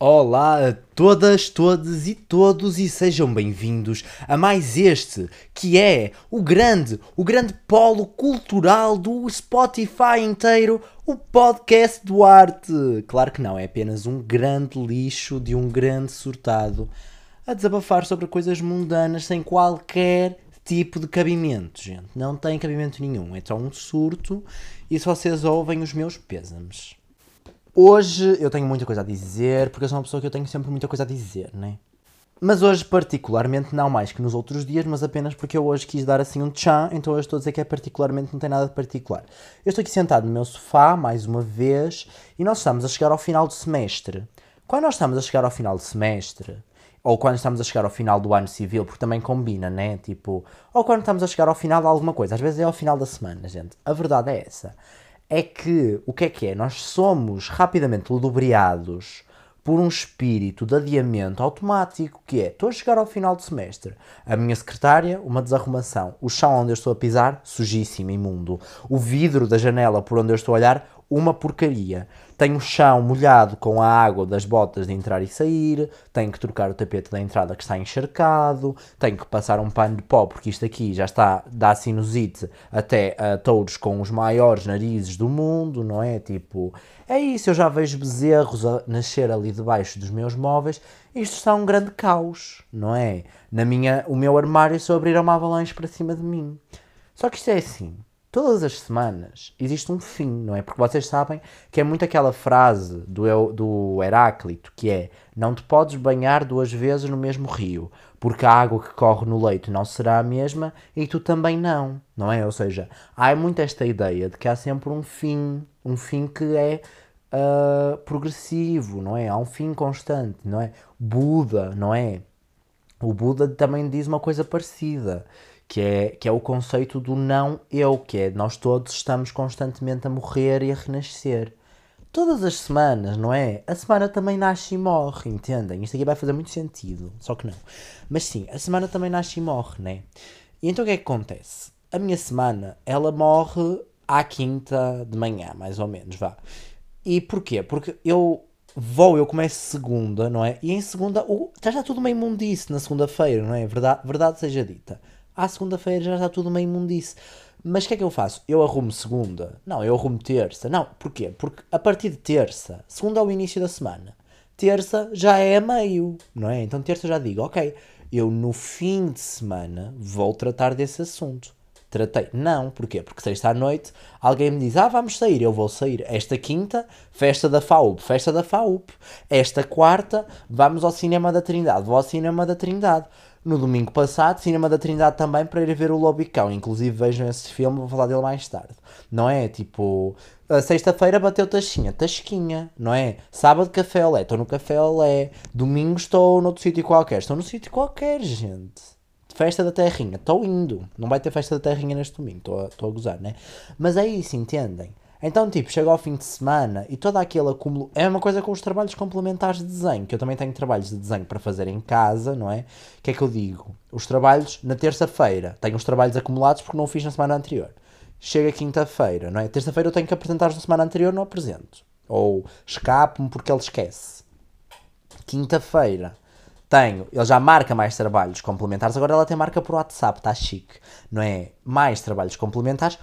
Olá a todas, todos e todos e sejam bem-vindos a mais este, que é o grande, o grande polo cultural do Spotify inteiro, o podcast do arte. Claro que não, é apenas um grande lixo de um grande surtado a desabafar sobre coisas mundanas sem qualquer tipo de cabimento, gente. Não tem cabimento nenhum, é só um surto e se vocês ouvem os meus pêsames. Hoje eu tenho muita coisa a dizer, porque eu sou uma pessoa que eu tenho sempre muita coisa a dizer, né? Mas hoje, particularmente, não mais que nos outros dias, mas apenas porque eu hoje quis dar assim um tchan, então hoje estou a dizer que é particularmente, não tem nada de particular. Eu estou aqui sentado no meu sofá, mais uma vez, e nós estamos a chegar ao final do semestre. Quando nós estamos a chegar ao final do semestre, ou quando estamos a chegar ao final do ano civil, porque também combina, né? Tipo, ou quando estamos a chegar ao final de alguma coisa, às vezes é ao final da semana, gente. A verdade é essa é que o que é que é? Nós somos rapidamente ludobriados por um espírito de adiamento automático, que é, estou a chegar ao final do semestre, a minha secretária, uma desarrumação, o chão onde eu estou a pisar, sujíssimo, imundo, o vidro da janela por onde eu estou a olhar, uma porcaria. Tenho o chão molhado com a água das botas de entrar e sair, tenho que trocar o tapete da entrada que está encharcado, tenho que passar um pano de pó porque isto aqui já está da sinusite até a touros com os maiores narizes do mundo, não é? Tipo, é isso, eu já vejo bezerros a nascer ali debaixo dos meus móveis, isto está um grande caos, não é? Na minha, o meu armário se eu abrir uma avalanche para cima de mim. Só que isto é assim, todas as semanas existe um fim, não é? Porque vocês sabem que é muito aquela frase do, do Heráclito que é não te podes banhar duas vezes no mesmo rio, porque a água que corre no leito não será a mesma e tu também não, não é? Ou seja, há muito esta ideia de que há sempre um fim, um fim que é uh, progressivo, não é? Há um fim constante, não é? Buda, não é? O Buda também diz uma coisa parecida, que é, que é o conceito do não eu, que é nós todos estamos constantemente a morrer e a renascer. Todas as semanas, não é? A semana também nasce e morre, entendem? Isto aqui vai fazer muito sentido, só que não. Mas sim, a semana também nasce e morre, né? E então o que é que acontece? A minha semana, ela morre à quinta de manhã, mais ou menos, vá. E porquê? Porque eu vou, eu começo segunda, não é? E em segunda, já está tudo meio mundice na segunda-feira, não é? Verdade, verdade seja dita à segunda-feira já está tudo meio imundice. Mas o que é que eu faço? Eu arrumo segunda? Não, eu arrumo terça. Não, porquê? Porque a partir de terça, segunda é o início da semana, terça já é meio, não é? Então terça já digo, ok, eu no fim de semana vou tratar desse assunto. Tratei. Não, porquê? Porque sexta à noite alguém me diz, ah, vamos sair, eu vou sair. Esta quinta, festa da FAUP, festa da FAUP. Esta quarta, vamos ao cinema da Trindade, vou ao cinema da Trindade no domingo passado, Cinema da Trindade também, para ir ver o Lobicão. Inclusive vejam esse filme, vou falar dele mais tarde. Não é? Tipo, sexta-feira bateu Tasquinha, Tasquinha, não é? Sábado Café Olé, estou no Café Olé. Domingo estou noutro sítio qualquer, estou no sítio qualquer, gente. Festa da Terrinha, estou indo. Não vai ter festa da Terrinha neste domingo, estou a, a gozar, né? Mas é isso, entendem? Então, tipo, chega ao fim de semana e todo aquele acúmulo. É uma coisa com os trabalhos complementares de desenho, que eu também tenho trabalhos de desenho para fazer em casa, não é? O que é que eu digo? Os trabalhos na terça-feira. Tenho os trabalhos acumulados porque não fiz na semana anterior. Chega quinta-feira, não é? Terça-feira eu tenho que apresentar na semana anterior, não apresento. Ou escapo-me porque ele esquece. Quinta-feira tenho, ele já marca mais trabalhos complementares, agora ela tem marca por WhatsApp, está chique, não é? Mais trabalhos complementares,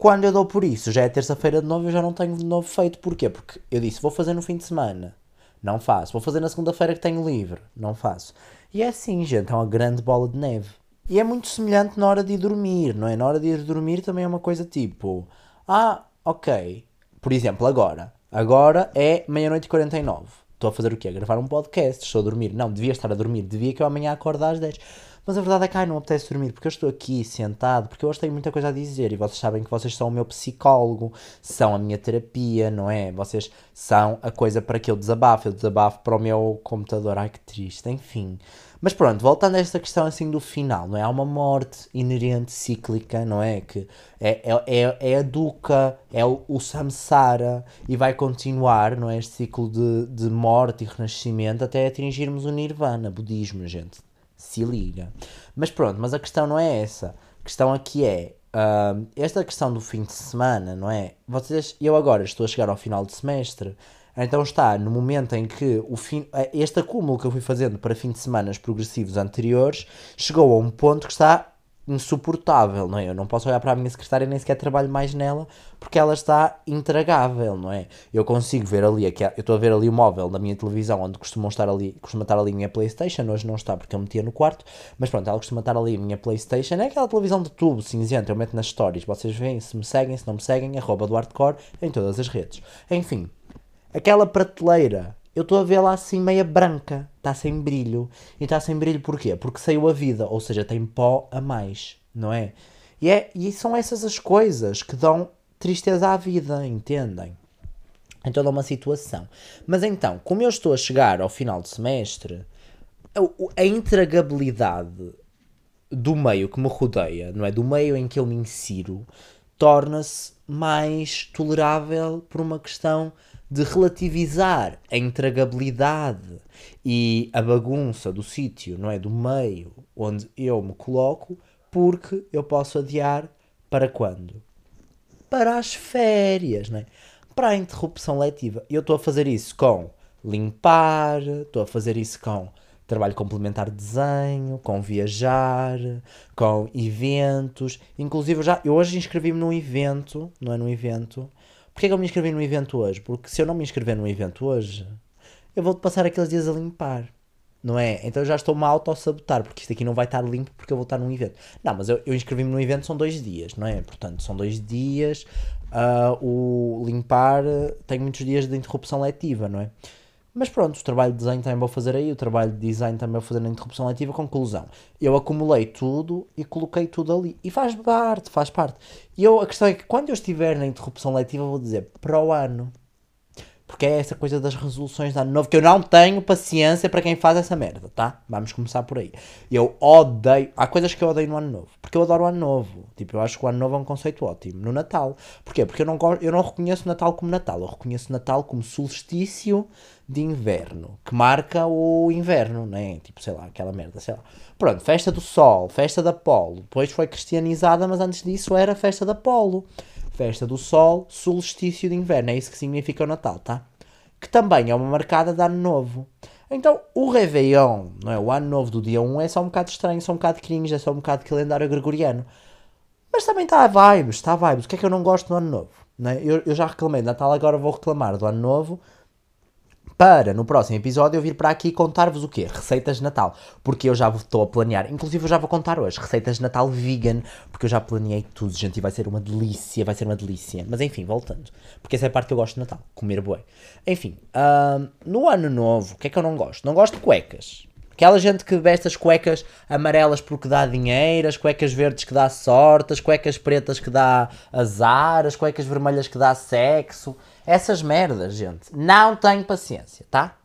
quando eu dou por isso, já é terça-feira de novo, eu já não tenho de novo feito. Porquê? Porque eu disse, vou fazer no fim de semana. Não faço. Vou fazer na segunda-feira que tenho livre. Não faço. E é assim, gente, é uma grande bola de neve. E é muito semelhante na hora de ir dormir, não é? Na hora de ir dormir também é uma coisa tipo, ah, ok. Por exemplo, agora. Agora é meia-noite e 49. Estou a fazer o quê? A gravar um podcast. Estou a dormir. Não, devia estar a dormir. Devia que eu amanhã acorde às 10. Mas a verdade é que ai, não apetece dormir porque eu estou aqui sentado, porque hoje tenho muita coisa a dizer e vocês sabem que vocês são o meu psicólogo, são a minha terapia, não é? Vocês são a coisa para que eu desabafo, eu desabafo para o meu computador. Ai que triste, enfim. Mas pronto, voltando a esta questão assim do final, não é? Há uma morte inerente, cíclica, não é? Que é, é, é, é a dukkha, é o, o samsara e vai continuar, não é? Este ciclo de, de morte e renascimento até atingirmos o nirvana, budismo, gente se liga. Mas pronto, mas a questão não é essa. A questão aqui é. Uh, esta questão do fim de semana, não é? Vocês, eu agora estou a chegar ao final de semestre, Então está no momento em que o fim, este acúmulo que eu fui fazendo para fim de semanas progressivos anteriores chegou a um ponto que está insuportável, não é? Eu não posso olhar para a minha secretária nem sequer trabalho mais nela porque ela está intragável, não é? Eu consigo ver ali, eu estou a ver ali o móvel da minha televisão onde costumam estar ali, costuma estar ali a minha Playstation, hoje não está porque eu metia no quarto, mas pronto, ela costuma estar ali a minha Playstation, é aquela televisão de tubo cinzenta, eu meto nas stories, vocês veem, se me seguem, se não me seguem, arroba do hardcore em todas as redes. Enfim, aquela prateleira eu estou a vê-la assim meia branca, está sem brilho. E está sem brilho porquê? Porque saiu a vida, ou seja, tem pó a mais, não é? E, é, e são essas as coisas que dão tristeza à vida, entendem? Em toda uma situação. Mas então, como eu estou a chegar ao final do semestre, a, a intragabilidade do meio que me rodeia, não é? Do meio em que eu me insiro, torna-se mais tolerável por uma questão de relativizar a intragabilidade e a bagunça do sítio, não é? Do meio onde eu me coloco, porque eu posso adiar para quando? Para as férias, não é? Para a interrupção letiva. Eu estou a fazer isso com limpar, estou a fazer isso com trabalho complementar de desenho, com viajar, com eventos. Inclusive, eu, já, eu hoje inscrevi-me num evento, não é num evento, Porquê que eu me inscrevi no evento hoje? Porque se eu não me inscrever no evento hoje, eu vou passar aqueles dias a limpar. Não é? Então eu já estou-me a auto-sabotar, porque isto aqui não vai estar limpo porque eu vou estar num evento. Não, mas eu, eu inscrevi-me no evento, são dois dias, não é? Portanto, são dois dias. Uh, o limpar tem muitos dias de interrupção letiva, não é? Mas pronto, o trabalho de desenho também vou fazer aí, o trabalho de design também vou fazer na interrupção letiva. Conclusão, eu acumulei tudo e coloquei tudo ali. E faz parte, faz parte. E eu, a questão é que quando eu estiver na interrupção letiva, vou dizer para o ano. Porque é essa coisa das resoluções de ano novo que eu não tenho paciência para quem faz essa merda, tá? Vamos começar por aí. Eu odeio. Há coisas que eu odeio no ano novo. Porque eu adoro o ano novo. Tipo, eu acho que o ano novo é um conceito ótimo. No Natal. Porquê? Porque eu não, eu não reconheço Natal como Natal. Eu reconheço Natal como solstício de inverno. Que marca o inverno, né? Tipo, sei lá, aquela merda, sei lá. Pronto, festa do sol, festa da Apolo. Depois foi cristianizada, mas antes disso era festa da Apolo festa do Sol, solstício de inverno. É isso que significa o Natal, tá? Que também é uma marcada de Ano Novo. Então, o Réveillon, não é? o Ano Novo do dia 1 é só um bocado estranho, só um bocado cringe, é só um bocado calendário gregoriano. Mas também está a vibes, está a vibes. O que é que eu não gosto do Ano Novo? Não é? eu, eu já reclamei de Natal, agora vou reclamar do Ano Novo para no próximo episódio eu vir para aqui contar-vos o quê? Receitas de Natal. Porque eu já estou a planear, inclusive eu já vou contar hoje, receitas de Natal vegan, porque eu já planeei tudo, gente, e vai ser uma delícia, vai ser uma delícia. Mas enfim, voltando, porque essa é a parte que eu gosto de Natal, comer bué. Enfim, no ano novo, o que é que eu não gosto? Não gosto de cuecas. Aquela gente que veste as cuecas amarelas porque dá dinheiro, as cuecas verdes que dá sorte, as cuecas pretas que dá azar, as cuecas vermelhas que dá sexo. Essas merdas, gente. Não tenho paciência, tá?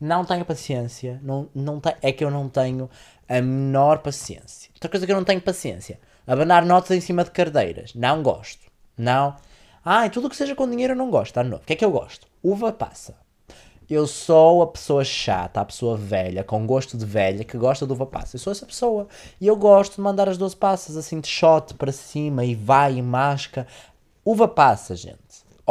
Não tenho paciência. Não, não te, é que eu não tenho a menor paciência. Outra coisa que eu não tenho paciência. Abanar notas em cima de cardeiras. Não gosto. Não. Ai, tudo que seja com dinheiro eu não gosto. Tá novo. O que é que eu gosto? Uva passa. Eu sou a pessoa chata, a pessoa velha, com gosto de velha, que gosta de uva passa. Eu sou essa pessoa. E eu gosto de mandar as 12 passas assim de shot para cima e vai e masca. Uva passa, gente.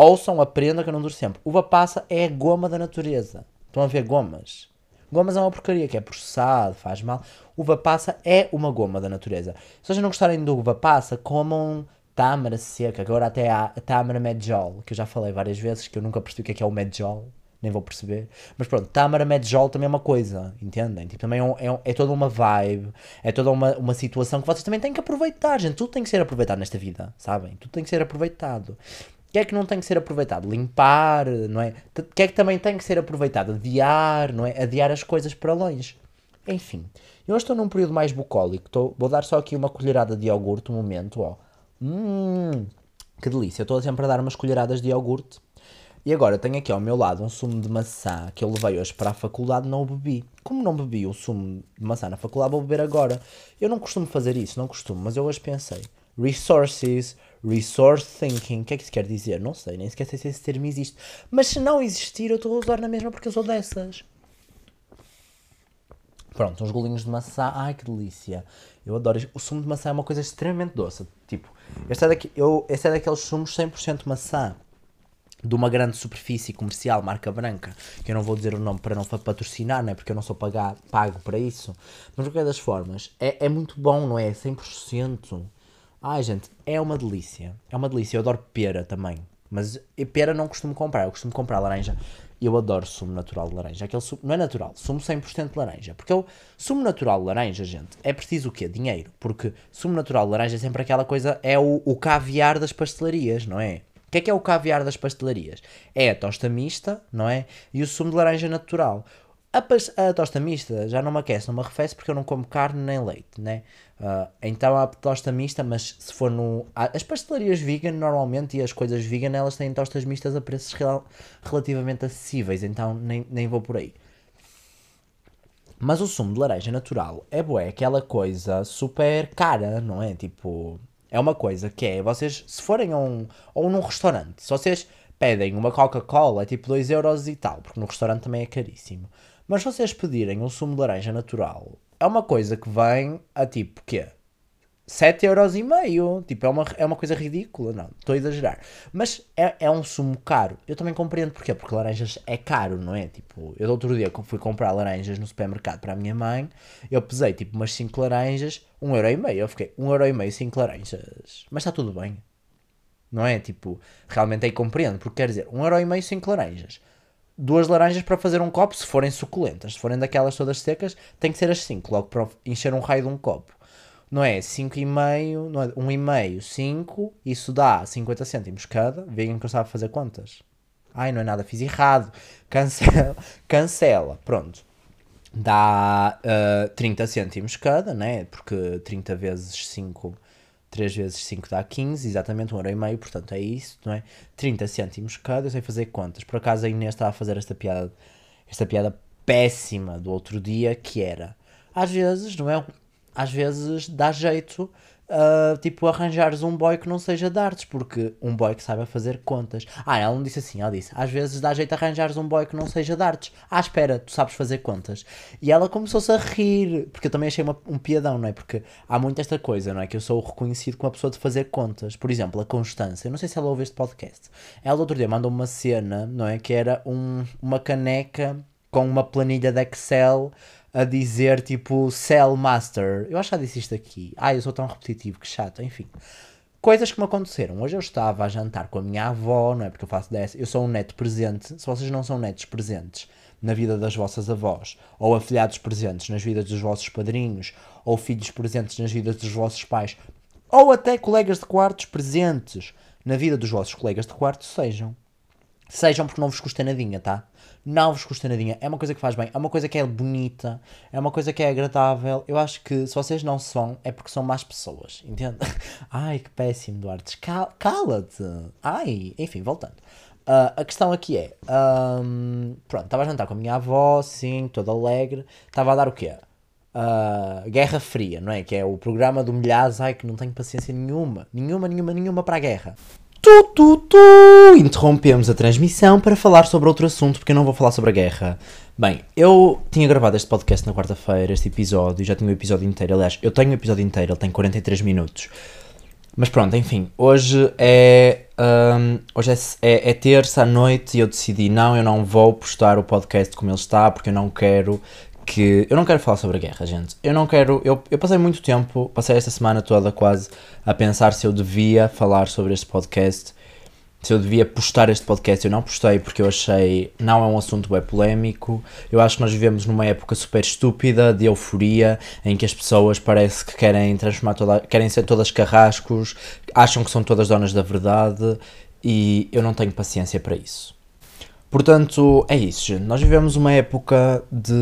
Ouçam, aprendam que eu não duro sempre. Uva passa é a goma da natureza. Estão a ver gomas? Gomas é uma porcaria, que é processado, faz mal. Uva passa é uma goma da natureza. Se vocês não gostarem de uva passa, comam tâmara seca, agora até há tâmara medjol, que eu já falei várias vezes, que eu nunca percebi o que é, que é o medjol, nem vou perceber. Mas pronto, tâmara medjol também é uma coisa, entendem? Tipo, também é, um, é, é, toda uma vibe, é toda uma, uma situação que vocês também têm que aproveitar, gente. Tudo tem que ser aproveitado nesta vida, sabem? Tudo tem que ser aproveitado. Que é que não tem que ser aproveitado? Limpar, não é? O que é que também tem que ser aproveitado? Adiar, não é? Adiar as coisas para longe. Enfim, eu estou num período mais bucólico. Estou, vou dar só aqui uma colherada de iogurte, um momento, ó. Hum, que delícia. Estou sempre a dar umas colheradas de iogurte. E agora tenho aqui ao meu lado um sumo de maçã que eu levei hoje para a faculdade não o bebi. Como não bebi o sumo de maçã na faculdade, vou beber agora. Eu não costumo fazer isso, não costumo, mas eu hoje pensei. Resources, Resource thinking. O que é que isso quer dizer? Não sei, nem sequer sei se esse termo existe. Mas se não existir, eu estou a usar na mesma porque eu sou dessas. Pronto, uns golinhos de maçã. Ai, que delícia. Eu adoro. O sumo de maçã é uma coisa extremamente doce. Tipo, este é, daqui, eu, este é daqueles sumos 100% maçã. de uma grande superfície comercial, marca branca, que eu não vou dizer o nome para não patrocinar, né, porque eu não sou pagar, pago para isso, mas de qualquer das formas, é, é muito bom, não é? 100%. Ai, gente, é uma delícia. É uma delícia. Eu adoro pera também. Mas pera não costumo comprar, eu costumo comprar laranja. Eu adoro sumo natural de laranja. Aquele sumo, não é natural, sumo 100% de laranja. Porque o sumo natural de laranja, gente, é preciso o quê? Dinheiro. Porque sumo natural de laranja é sempre aquela coisa, é o, o caviar das pastelarias, não é? O que é que é o caviar das pastelarias? É a tosta mista, não é? E o sumo de laranja natural. A, a, tosta mista já não me aquece, não me arrefece porque eu não como carne nem leite, né? Uh, então a tosta mista, mas se for no. As pastelarias vegan normalmente e as coisas vegan elas têm tostas mistas a preços rel relativamente acessíveis, então nem, nem vou por aí. Mas o sumo de laranja natural é boé, aquela coisa super cara, não é? Tipo, é uma coisa que é, vocês, se forem a um, ou num restaurante, se vocês pedem uma Coca-Cola, é tipo 2 euros e tal, porque no restaurante também é caríssimo. Mas se vocês pedirem um sumo de laranja natural, é uma coisa que vem a tipo, quê? 7,5€. Tipo, é uma, é uma coisa ridícula. Não, estou a exagerar. Mas é, é um sumo caro. Eu também compreendo porquê. Porque laranjas é caro, não é? Tipo, eu do outro dia fui comprar laranjas no supermercado para a minha mãe. Eu pesei tipo umas 5 laranjas, 1,5€. Eu fiquei 1,5€, 5 laranjas. Mas está tudo bem. Não é? Tipo, realmente aí compreendo. Porque quer dizer, 1,5€, 5 laranjas duas laranjas para fazer um copo, se forem suculentas. Se forem daquelas todas secas, tem que ser as 5, logo para encher um raio de um copo. Não é 5,5, não é 1,5, 5, isso dá 50 cêntimos cada. Veem que eu sabe fazer contas. Ai, não é nada, fiz errado. Cancela, cancela. pronto. Dá uh, 30 cêntimos cada, né? Porque 30 vezes 5 3 vezes 5 dá 15, exatamente um euro e meio, portanto é isso, não é? 30 cêntimos cada, eu sei fazer contas. Por acaso a Inês estava a fazer esta piada, esta piada péssima do outro dia, que era, às vezes, não é? Às vezes dá jeito uh, tipo, arranjares um boy que não seja de artes, porque um boy que saiba fazer contas. Ah, ela não disse assim, ela disse, às vezes dá jeito arranjares um boy que não seja de artes. Ah, espera, tu sabes fazer contas. E ela começou-se a rir, porque eu também achei uma, um piadão, não é? Porque há muito esta coisa, não é? Que eu sou reconhecido como uma pessoa de fazer contas. Por exemplo, a Constância, eu não sei se ela ouve este podcast. Ela outro dia mandou uma cena, não é? Que era um, uma caneca com uma planilha de Excel a dizer tipo Cell Master. Eu acho que já disse isto aqui. Ai, eu sou tão repetitivo, que chato, enfim. Coisas que me aconteceram. Hoje eu estava a jantar com a minha avó, não é? Porque eu faço dessa. Eu sou um neto presente. Se vocês não são netos presentes na vida das vossas avós, ou afilhados presentes nas vidas dos vossos padrinhos, ou filhos presentes nas vidas dos vossos pais, ou até colegas de quartos presentes na vida dos vossos colegas de quarto, sejam. Sejam porque não vos custa nadinha, tá? Não vos custa nadinha. É uma coisa que faz bem. É uma coisa que é bonita. É uma coisa que é agradável. Eu acho que se vocês não são, é porque são más pessoas. Entende? Ai, que péssimo, Duarte. Cala-te. Ai, enfim, voltando. Uh, a questão aqui é: um, pronto, estava a jantar com a minha avó, sim, toda alegre. Estava a dar o quê? Uh, Guerra Fria, não é? Que é o programa do Milhares. Ai, que não tenho paciência nenhuma. Nenhuma, nenhuma, nenhuma para a guerra. Tu, tu, tu! Interrompemos a transmissão para falar sobre outro assunto, porque eu não vou falar sobre a guerra. Bem, eu tinha gravado este podcast na quarta-feira, este episódio, já tinha o episódio inteiro. Aliás, eu tenho o episódio inteiro, ele tem 43 minutos. Mas pronto, enfim, hoje é, um, hoje é, é, é, terça à noite e eu decidi, não, eu não vou postar o podcast como ele está, porque eu não quero que. Eu não quero falar sobre a guerra, gente. Eu não quero. Eu, eu passei muito tempo, passei esta semana toda quase a pensar se eu devia falar sobre este podcast, se eu devia postar este podcast. Eu não postei porque eu achei. Não é um assunto bem polémico. Eu acho que nós vivemos numa época super estúpida, de euforia, em que as pessoas parece que querem transformar toda. querem ser todas carrascos, acham que são todas donas da verdade e eu não tenho paciência para isso. Portanto, é isso, gente. Nós vivemos uma época de.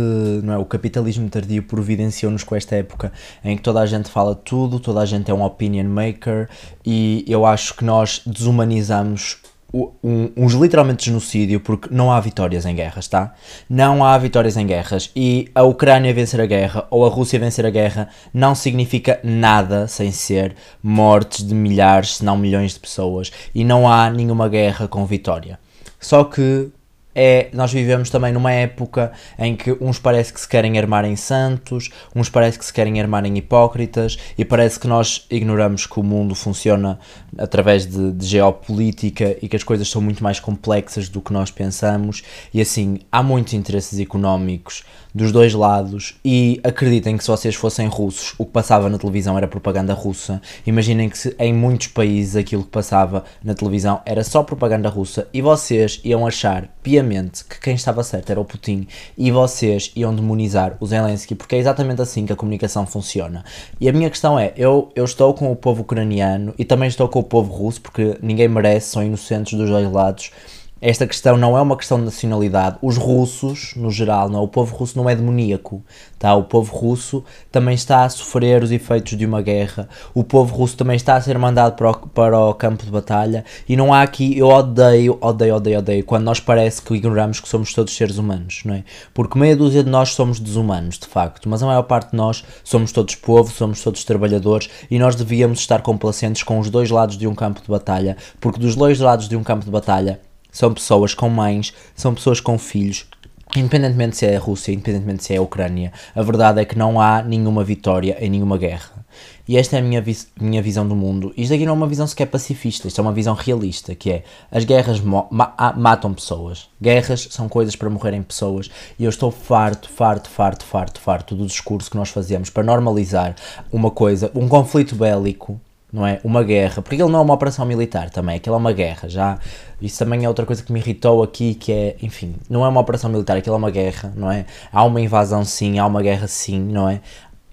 Não é? O capitalismo tardio providenciou-nos com esta época em que toda a gente fala tudo, toda a gente é um opinion maker e eu acho que nós desumanizamos um, uns literalmente genocídio porque não há vitórias em guerras, tá? Não há vitórias em guerras e a Ucrânia vencer a guerra ou a Rússia vencer a guerra não significa nada sem ser mortes de milhares, se não milhões de pessoas e não há nenhuma guerra com vitória. Só que é, nós vivemos também numa época em que uns parece que se querem armar em santos, uns parece que se querem armar em hipócritas e parece que nós ignoramos que o mundo funciona através de, de geopolítica e que as coisas são muito mais complexas do que nós pensamos e assim há muitos interesses económicos dos dois lados e acreditem que se vocês fossem russos, o que passava na televisão era propaganda russa. Imaginem que se, em muitos países aquilo que passava na televisão era só propaganda russa e vocês iam achar piamente que quem estava certo era o Putin e vocês iam demonizar o Zelensky porque é exatamente assim que a comunicação funciona. E a minha questão é, eu, eu estou com o povo ucraniano e também estou com o povo russo porque ninguém merece, são inocentes dos dois lados esta questão não é uma questão de nacionalidade. Os russos, no geral, não, o povo russo não é demoníaco. Tá? O povo russo também está a sofrer os efeitos de uma guerra. O povo russo também está a ser mandado para o, para o campo de batalha. E não há aqui, eu odeio, odeio, odeio, odeio, quando nós parece que ignoramos que somos todos seres humanos, não é? Porque meia dúzia de nós somos desumanos, de facto, mas a maior parte de nós somos todos povo, somos todos trabalhadores e nós devíamos estar complacentes com os dois lados de um campo de batalha, porque dos dois lados de um campo de batalha são pessoas com mães, são pessoas com filhos. Independentemente se é a Rússia, independentemente se é a Ucrânia, a verdade é que não há nenhuma vitória em nenhuma guerra. E esta é a minha, vis minha visão do mundo. Isto aqui não é uma visão sequer pacifista, isto é uma visão realista, que é as guerras ma matam pessoas. Guerras são coisas para morrerem pessoas. E eu estou farto, farto, farto, farto, farto do discurso que nós fazemos para normalizar uma coisa, um conflito bélico não é? Uma guerra, porque ele não é uma operação militar também, aquilo é uma guerra, já. Isso também é outra coisa que me irritou aqui, que é, enfim, não é uma operação militar, aquilo é uma guerra, não é? Há uma invasão sim, há uma guerra sim, não é?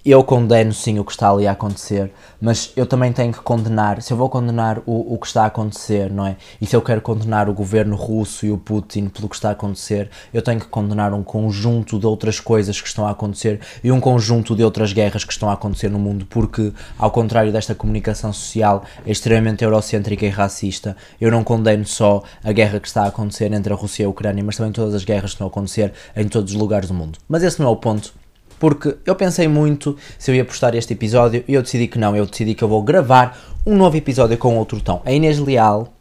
Eu condeno sim o que está ali a acontecer, mas eu também tenho que condenar, se eu vou condenar o, o que está a acontecer, não é? E se eu quero condenar o governo russo e o Putin pelo que está a acontecer, eu tenho que condenar um conjunto de outras coisas que estão a acontecer e um conjunto de outras guerras que estão a acontecer no mundo, porque, ao contrário desta comunicação social extremamente eurocêntrica e racista, eu não condeno só a guerra que está a acontecer entre a Rússia e a Ucrânia, mas também todas as guerras que estão a acontecer em todos os lugares do mundo. Mas esse não é o ponto porque eu pensei muito se eu ia postar este episódio e eu decidi que não, eu decidi que eu vou gravar um novo episódio com outro tom. A Inês Leal,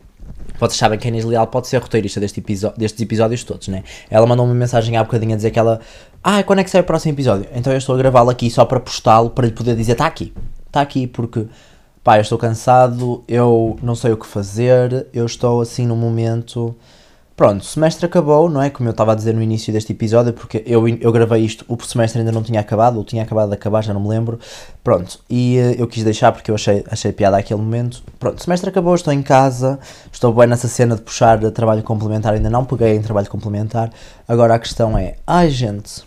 vocês sabem que a Inês Leal pode ser roteirista deste destes episódios todos, né? Ela mandou uma mensagem há bocadinho a dizer que ela, ah, quando é que sai o próximo episódio? Então eu estou a gravá-lo aqui só para postá-lo, para lhe poder dizer, está aqui, está aqui, porque, pá, eu estou cansado, eu não sei o que fazer, eu estou assim no momento Pronto, o semestre acabou, não é? Como eu estava a dizer no início deste episódio, porque eu, eu gravei isto, o semestre ainda não tinha acabado, ou tinha acabado de acabar, já não me lembro. Pronto, e uh, eu quis deixar porque eu achei, achei piada aquele momento. Pronto, o semestre acabou, estou em casa, estou bem nessa cena de puxar trabalho complementar, ainda não peguei em trabalho complementar. Agora a questão é, ai gente,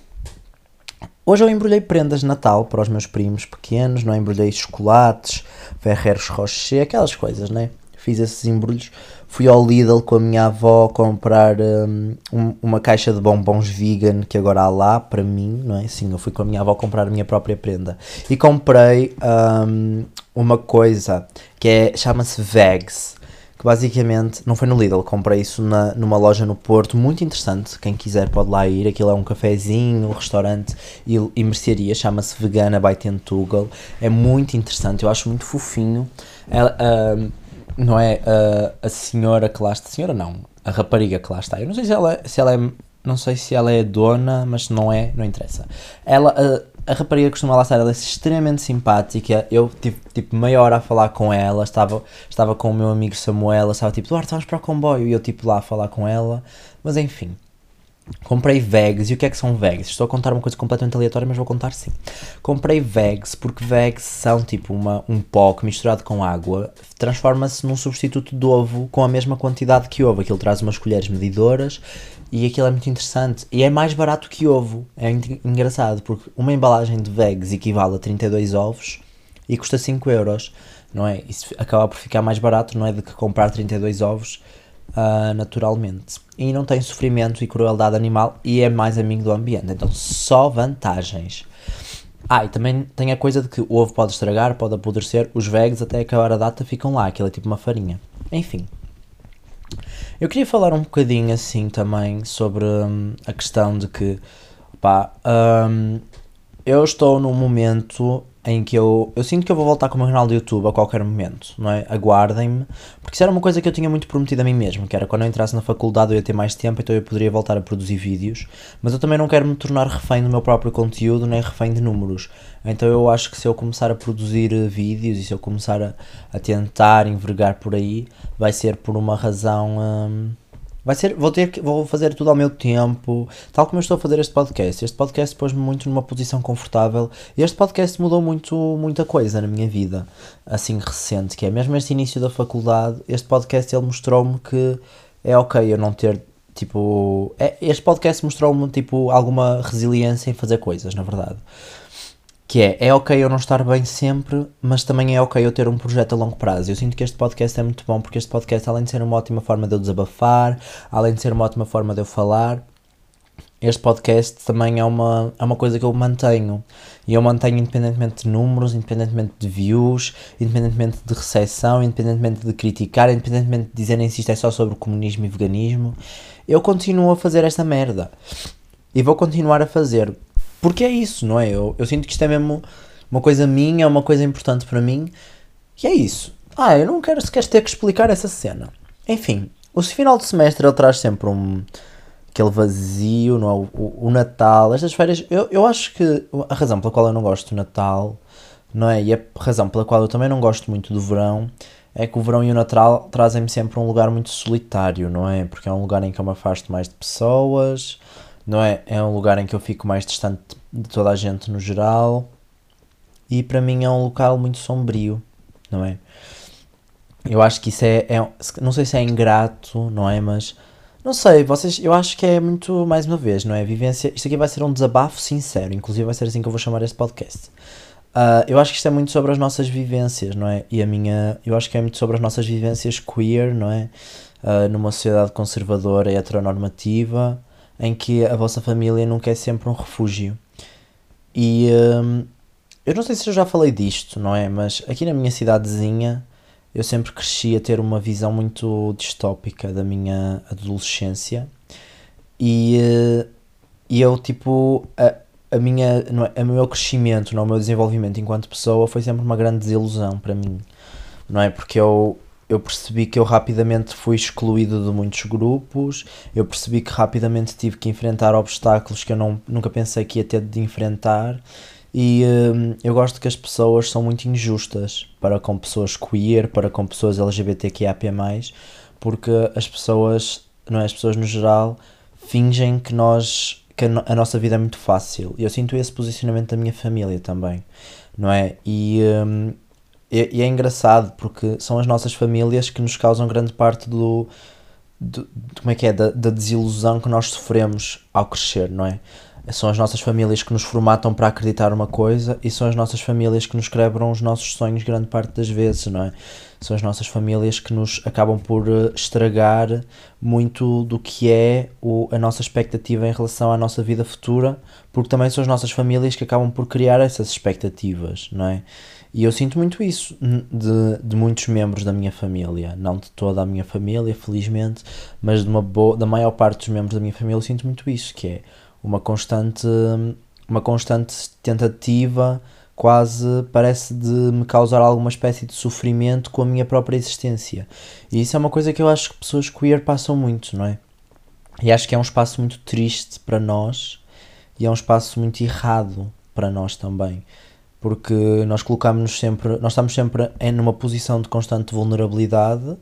hoje eu embrulhei prendas de Natal para os meus primos pequenos, não é? embrulhei chocolates, Ferreiros Rocher, aquelas coisas, né? Fiz esses embrulhos fui ao Lidl com a minha avó comprar um, uma caixa de bombons vegan que agora há lá para mim, não é? Sim, eu fui com a minha avó comprar a minha própria prenda. E comprei um, uma coisa que é, chama-se Vegs, que basicamente, não foi no Lidl, comprei isso na, numa loja no Porto, muito interessante, quem quiser pode lá ir, aquilo é um cafezinho, um restaurante e, e mercearia, chama-se Vegana by Tentugal, é muito interessante, eu acho muito fofinho. Ela, um, não é a, a senhora que lá está, senhora não, a rapariga que lá está. Eu não sei se ela, se ela é, não sei se ela é dona, mas não é, não interessa. Ela, a, a rapariga costuma lá estar, ela é extremamente simpática. Eu tive tipo meia hora a falar com ela, estava, estava com o meu amigo Samuel, estava tipo, Duarte, vamos para o comboio, e eu tipo lá a falar com ela, mas enfim. Comprei Vegs, e o que é que são Vegs? Estou a contar uma coisa completamente aleatória, mas vou contar sim. Comprei Vegs porque Vegs são tipo uma, um pó que misturado com água transforma-se num substituto de ovo com a mesma quantidade que ovo. Aquilo traz umas colheres medidoras e aquilo é muito interessante. E é mais barato que ovo. É engraçado porque uma embalagem de Vegs equivale a 32 ovos e custa 5 euros, não é? Isso acaba por ficar mais barato, não é? Do que comprar 32 ovos uh, naturalmente. E não tem sofrimento e crueldade animal e é mais amigo do ambiente. Então, só vantagens. Ah, e também tem a coisa de que o ovo pode estragar, pode apodrecer, os vegs até acabar a data ficam lá, aquilo é tipo uma farinha. Enfim. Eu queria falar um bocadinho assim também sobre hum, a questão de que, pá, hum, eu estou num momento em que eu, eu sinto que eu vou voltar com o meu canal do YouTube a qualquer momento, não é? Aguardem-me, porque isso era uma coisa que eu tinha muito prometido a mim mesmo, que era quando eu entrasse na faculdade eu ia ter mais tempo, então eu poderia voltar a produzir vídeos, mas eu também não quero me tornar refém do meu próprio conteúdo, nem refém de números. Então eu acho que se eu começar a produzir eh, vídeos e se eu começar a, a tentar envergar por aí, vai ser por uma razão. Hum, Vai ser, vou ter que, vou fazer tudo ao meu tempo, tal como eu estou a fazer este podcast. Este podcast pôs-me muito numa posição confortável. Este podcast mudou muito, muita coisa na minha vida, assim recente, que é mesmo este início da faculdade. Este podcast ele mostrou-me que é ok eu não ter tipo, é, este podcast mostrou-me tipo alguma resiliência em fazer coisas, na verdade que é, é ok eu não estar bem sempre, mas também é ok eu ter um projeto a longo prazo. Eu sinto que este podcast é muito bom porque este podcast, além de ser uma ótima forma de eu desabafar, além de ser uma ótima forma de eu falar, este podcast também é uma, é uma coisa que eu mantenho. E eu mantenho independentemente de números, independentemente de views, independentemente de recepção, independentemente de criticar, independentemente de dizerem se isto é só sobre comunismo e veganismo. Eu continuo a fazer esta merda. E vou continuar a fazer porque é isso, não é? Eu, eu sinto que isto é mesmo uma coisa minha, é uma coisa importante para mim. E é isso. Ah, eu não quero sequer ter que explicar essa cena. Enfim, o final de semestre ele traz sempre um aquele vazio, não é? O, o, o, Natal, estas férias, eu, eu acho que a razão pela qual eu não gosto do Natal, não é? E a razão pela qual eu também não gosto muito do verão é que o verão e o Natal trazem-me sempre um lugar muito solitário, não é? Porque é um lugar em que eu me afasto mais de pessoas, não é? É um lugar em que eu fico mais distante de toda a gente no geral e para mim é um local muito sombrio, não é? Eu acho que isso é, é, não sei se é ingrato, não é? Mas não sei, vocês, eu acho que é muito, mais uma vez, não é? Vivência, isto aqui vai ser um desabafo sincero, inclusive vai ser assim que eu vou chamar este podcast. Uh, eu acho que isto é muito sobre as nossas vivências, não é? E a minha, eu acho que é muito sobre as nossas vivências queer, não é? Uh, numa sociedade conservadora e heteronormativa, em que a vossa família nunca é sempre um refúgio. E hum, eu não sei se eu já falei disto, não é? Mas aqui na minha cidadezinha eu sempre cresci a ter uma visão muito distópica da minha adolescência e, eh, e eu tipo a, a minha não é, o meu crescimento, não, o meu desenvolvimento enquanto pessoa foi sempre uma grande desilusão para mim, não é? Porque eu eu percebi que eu rapidamente fui excluído de muitos grupos, eu percebi que rapidamente tive que enfrentar obstáculos que eu não, nunca pensei que ia ter de enfrentar. E hum, eu gosto que as pessoas são muito injustas para com pessoas queer, para com pessoas LGBTQIAP+, porque as pessoas, não é, as pessoas no geral, fingem que nós que a nossa vida é muito fácil. E eu sinto esse posicionamento da minha família também, não é? E hum, e, é engraçado porque são as nossas famílias que nos causam grande parte do, do como é que é da, da, desilusão que nós sofremos ao crescer, não é? São as nossas famílias que nos formatam para acreditar uma coisa e são as nossas famílias que nos quebram os nossos sonhos grande parte das vezes, não é? São as nossas famílias que nos acabam por eh, estragar muito do que é o, a nossa expectativa em relação à nossa vida futura, porque também são as nossas famílias que acabam por criar essas expectativas, não é? E eu sinto muito isso de, de muitos membros da minha família, não de toda a minha família, felizmente, mas de uma boa, da maior parte dos membros da minha família eu sinto muito isso, que é uma constante, uma constante tentativa, quase parece de me causar alguma espécie de sofrimento com a minha própria existência. E isso é uma coisa que eu acho que pessoas queer passam muito, não é? E acho que é um espaço muito triste para nós e é um espaço muito errado para nós também porque nós colocamos sempre, nós estamos sempre em numa posição de constante vulnerabilidade.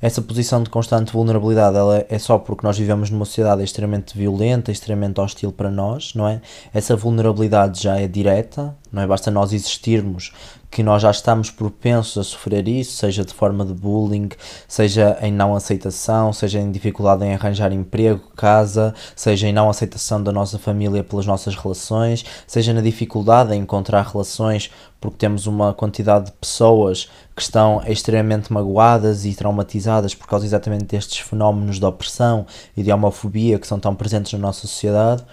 Essa posição de constante vulnerabilidade ela é só porque nós vivemos numa sociedade extremamente violenta, extremamente hostil para nós, não é? Essa vulnerabilidade já é direta, não é? Basta nós existirmos que nós já estamos propensos a sofrer isso, seja de forma de bullying, seja em não aceitação, seja em dificuldade em arranjar emprego, casa, seja em não aceitação da nossa família pelas nossas relações, seja na dificuldade em encontrar relações porque temos uma quantidade de pessoas que estão extremamente magoadas e traumatizadas por causa exatamente destes fenómenos de opressão e de homofobia que são tão presentes na nossa sociedade.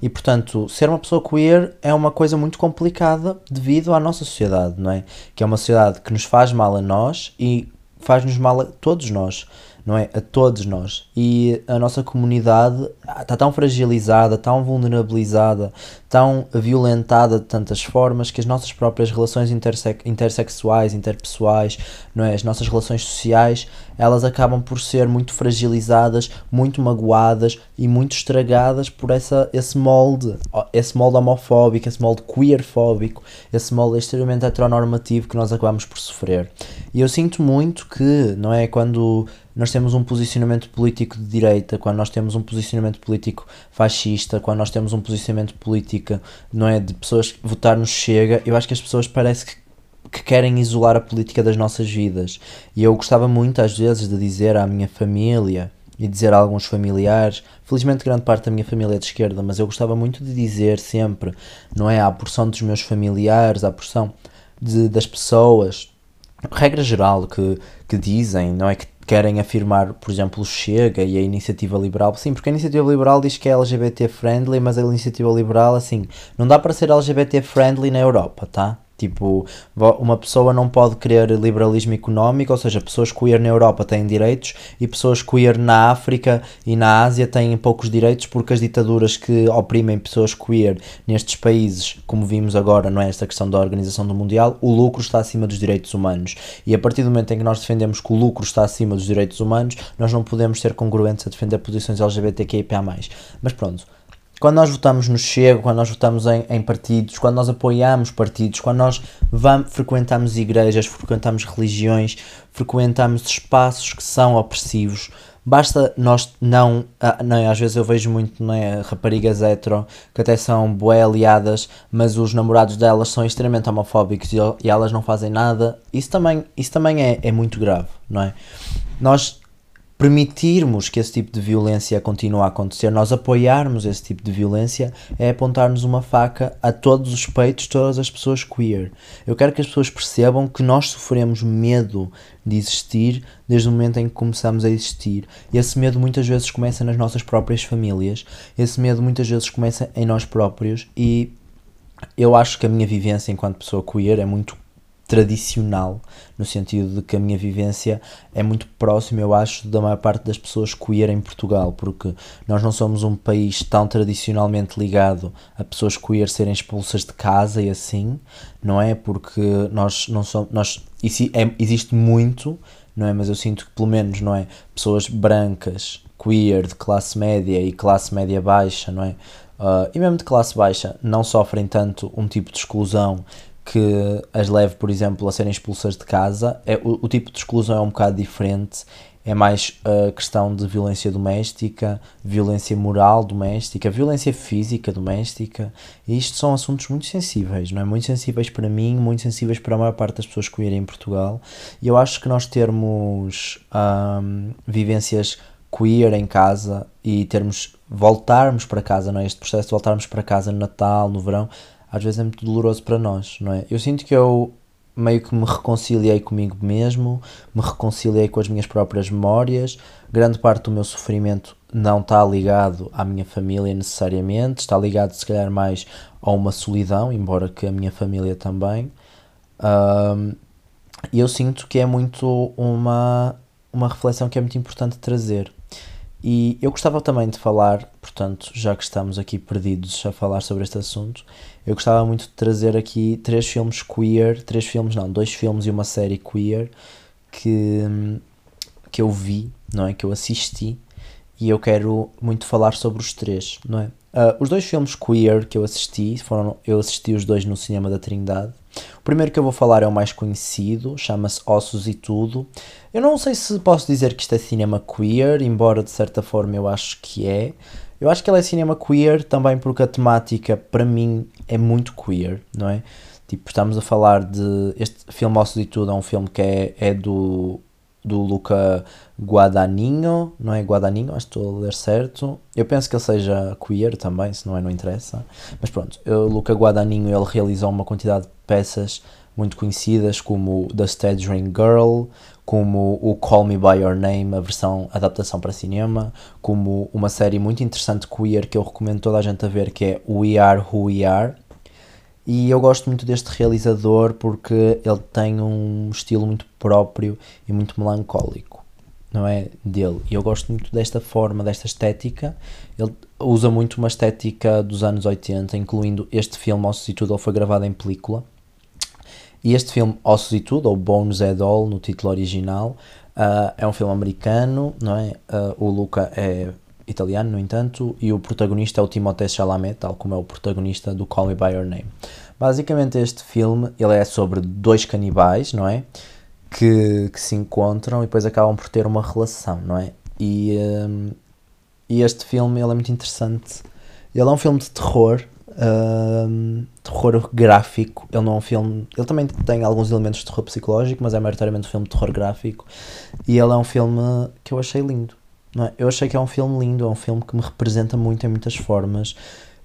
E portanto, ser uma pessoa queer é uma coisa muito complicada devido à nossa sociedade, não é? Que é uma sociedade que nos faz mal a nós e faz-nos mal a todos nós, não é? A todos nós. E a nossa comunidade está tão fragilizada, tão vulnerabilizada, tão violentada de tantas formas que as nossas próprias relações interse intersexuais, interpessoais, não é? As nossas relações sociais, elas acabam por ser muito fragilizadas, muito magoadas e muito estragadas por essa, esse molde, esse molde homofóbico, esse molde queerfóbico, esse molde extremamente heteronormativo que nós acabamos por sofrer. E eu sinto muito que, não é? Quando nós temos um posicionamento político de direita, quando nós temos um posicionamento político fascista, quando nós temos um posicionamento político, não é? De pessoas votar nos Chega, eu acho que as pessoas parece que, que querem isolar a política das nossas vidas. E eu gostava muito, às vezes, de dizer à minha família e dizer a alguns familiares, felizmente grande parte da minha família é de esquerda, mas eu gostava muito de dizer sempre, não é? À porção dos meus familiares, à porção de, das pessoas, regra geral, que, que dizem, não é? Que querem afirmar, por exemplo, o Chega e a Iniciativa Liberal. Sim, porque a Iniciativa Liberal diz que é LGBT friendly, mas a Iniciativa Liberal, assim, não dá para ser LGBT friendly na Europa, tá? Tipo, uma pessoa não pode querer liberalismo económico, ou seja, pessoas queer na Europa têm direitos e pessoas queer na África e na Ásia têm poucos direitos porque as ditaduras que oprimem pessoas queer nestes países, como vimos agora, não é esta questão da Organização do Mundial, o lucro está acima dos direitos humanos. E a partir do momento em que nós defendemos que o lucro está acima dos direitos humanos, nós não podemos ser congruentes a defender posições LGBTQIA+. Mas pronto, quando nós votamos no Chego, quando nós votamos em, em, partidos, quando nós apoiamos partidos, quando nós vamos, frequentamos igrejas, frequentamos religiões, frequentamos espaços que são opressivos, basta nós não, ah, não é, às vezes eu vejo muito não é, raparigas hetero que até são bué aliadas, mas os namorados delas são extremamente homofóbicos e, e elas não fazem nada, isso também, isso também é, é muito grave, não é? Nós permitirmos que esse tipo de violência continue a acontecer, nós apoiarmos esse tipo de violência, é apontarmos uma faca a todos os peitos, todas as pessoas queer. Eu quero que as pessoas percebam que nós sofremos medo de existir desde o momento em que começamos a existir. E esse medo muitas vezes começa nas nossas próprias famílias, esse medo muitas vezes começa em nós próprios e eu acho que a minha vivência enquanto pessoa queer é muito tradicional, no sentido de que a minha vivência é muito próxima, eu acho, da maior parte das pessoas queer em Portugal, porque nós não somos um país tão tradicionalmente ligado a pessoas queer serem expulsas de casa e assim, não é? Porque nós não somos, nós, isso é, existe muito, não é? Mas eu sinto que pelo menos, não é? Pessoas brancas, queer, de classe média e classe média baixa, não é? Uh, e mesmo de classe baixa, não sofrem tanto um tipo de exclusão que as leve, por exemplo, a serem expulsas de casa. É, o, o tipo de exclusão é um bocado diferente. É mais a questão de violência doméstica, violência moral doméstica, violência física doméstica. E isto são assuntos muito sensíveis, não é? Muito sensíveis para mim, muito sensíveis para a maior parte das pessoas que vivem em Portugal. E eu acho que nós termos um, vivências queer em casa e termos voltarmos para casa, não é? Este processo de voltarmos para casa no Natal, no verão, às vezes é muito doloroso para nós, não é? Eu sinto que eu meio que me reconciliei comigo mesmo, me reconciliei com as minhas próprias memórias. Grande parte do meu sofrimento não está ligado à minha família necessariamente, está ligado se calhar mais a uma solidão, embora que a minha família também. E eu sinto que é muito uma, uma reflexão que é muito importante trazer. E eu gostava também de falar, portanto, já que estamos aqui perdidos a falar sobre este assunto, eu gostava muito de trazer aqui três filmes queer, três filmes não, dois filmes e uma série queer que, que eu vi, não é? Que eu assisti e eu quero muito falar sobre os três, não é? Uh, os dois filmes queer que eu assisti, foram, eu assisti os dois no Cinema da Trindade. O primeiro que eu vou falar é o mais conhecido, chama-se Ossos e Tudo. Eu não sei se posso dizer que isto é cinema queer, embora de certa forma eu acho que é. Eu acho que ele é cinema queer também porque a temática, para mim, é muito queer, não é? Tipo, estamos a falar de. Este filme Ossos e Tudo é um filme que é, é do, do Luca Guadagnino, não é Guadagnino, estou a ler certo. Eu penso que ele seja queer também, se não é, não interessa. Mas pronto, o Luca Guadagnino ele realizou uma quantidade de peças muito conhecidas como The Staging Girl, como o Call Me By Your Name, a versão adaptação para cinema, como uma série muito interessante queer que eu recomendo toda a gente a ver, que é We Are Who We Are. E eu gosto muito deste realizador porque ele tem um estilo muito próprio e muito melancólico. não é? Dele. E eu gosto muito desta forma, desta estética. Ele usa muito uma estética dos anos 80, incluindo este filme, Ossos e Tudo, ele foi gravado em película. E este filme, Ossos e Tudo, ou Bones and All, no título original, uh, é um filme americano, não é? Uh, o Luca é italiano, no entanto, e o protagonista é o Timothée Chalamet, tal como é o protagonista do Call Me By Your Name. Basicamente este filme, ele é sobre dois canibais, não é? Que, que se encontram e depois acabam por ter uma relação, não é? E, um, e este filme, ele é muito interessante. Ele é um filme de terror, um, terror gráfico. Ele não é um filme. Ele também tem alguns elementos de terror psicológico, mas é maioritariamente um filme de terror gráfico. E ele é um filme que eu achei lindo. É? Eu achei que é um filme lindo, é um filme que me representa muito em muitas formas.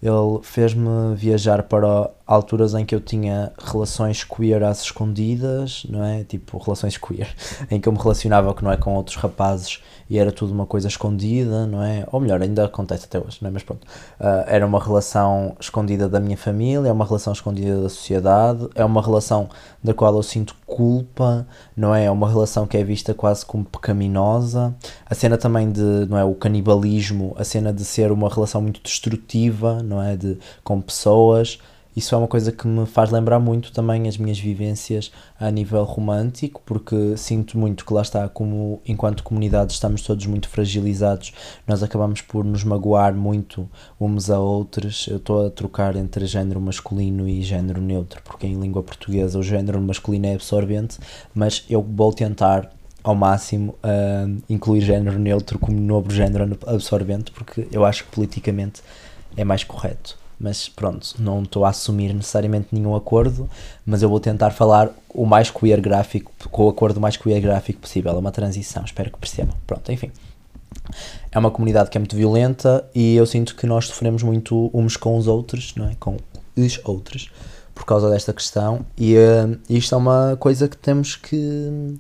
Ele fez-me viajar para alturas em que eu tinha relações queer às escondidas, não é? Tipo, relações queer, em que eu me relacionava que não é, com outros rapazes e era tudo uma coisa escondida, não é? Ou melhor, ainda acontece até hoje, não é? Mas pronto, uh, era uma relação escondida da minha família, é uma relação escondida da sociedade, é uma relação da qual eu sinto culpa, não é? É uma relação que é vista quase como pecaminosa. A cena também de, não é? O canibalismo, a cena de ser uma relação muito destrutiva, não é? De, com pessoas isso é uma coisa que me faz lembrar muito também as minhas vivências a nível romântico, porque sinto muito que lá está, como enquanto comunidade estamos todos muito fragilizados, nós acabamos por nos magoar muito uns a outros. Eu estou a trocar entre género masculino e género neutro, porque em língua portuguesa o género masculino é absorvente, mas eu vou tentar ao máximo uh, incluir género neutro como novo género absorvente, porque eu acho que politicamente é mais correto mas pronto, não estou a assumir necessariamente nenhum acordo, mas eu vou tentar falar o mais queer gráfico, com o acordo mais queer gráfico possível, é uma transição, espero que percebam. Pronto, enfim. É uma comunidade que é muito violenta e eu sinto que nós sofremos muito uns com os outros, não é? Com os outros, por causa desta questão, e uh, isto é uma coisa que temos que,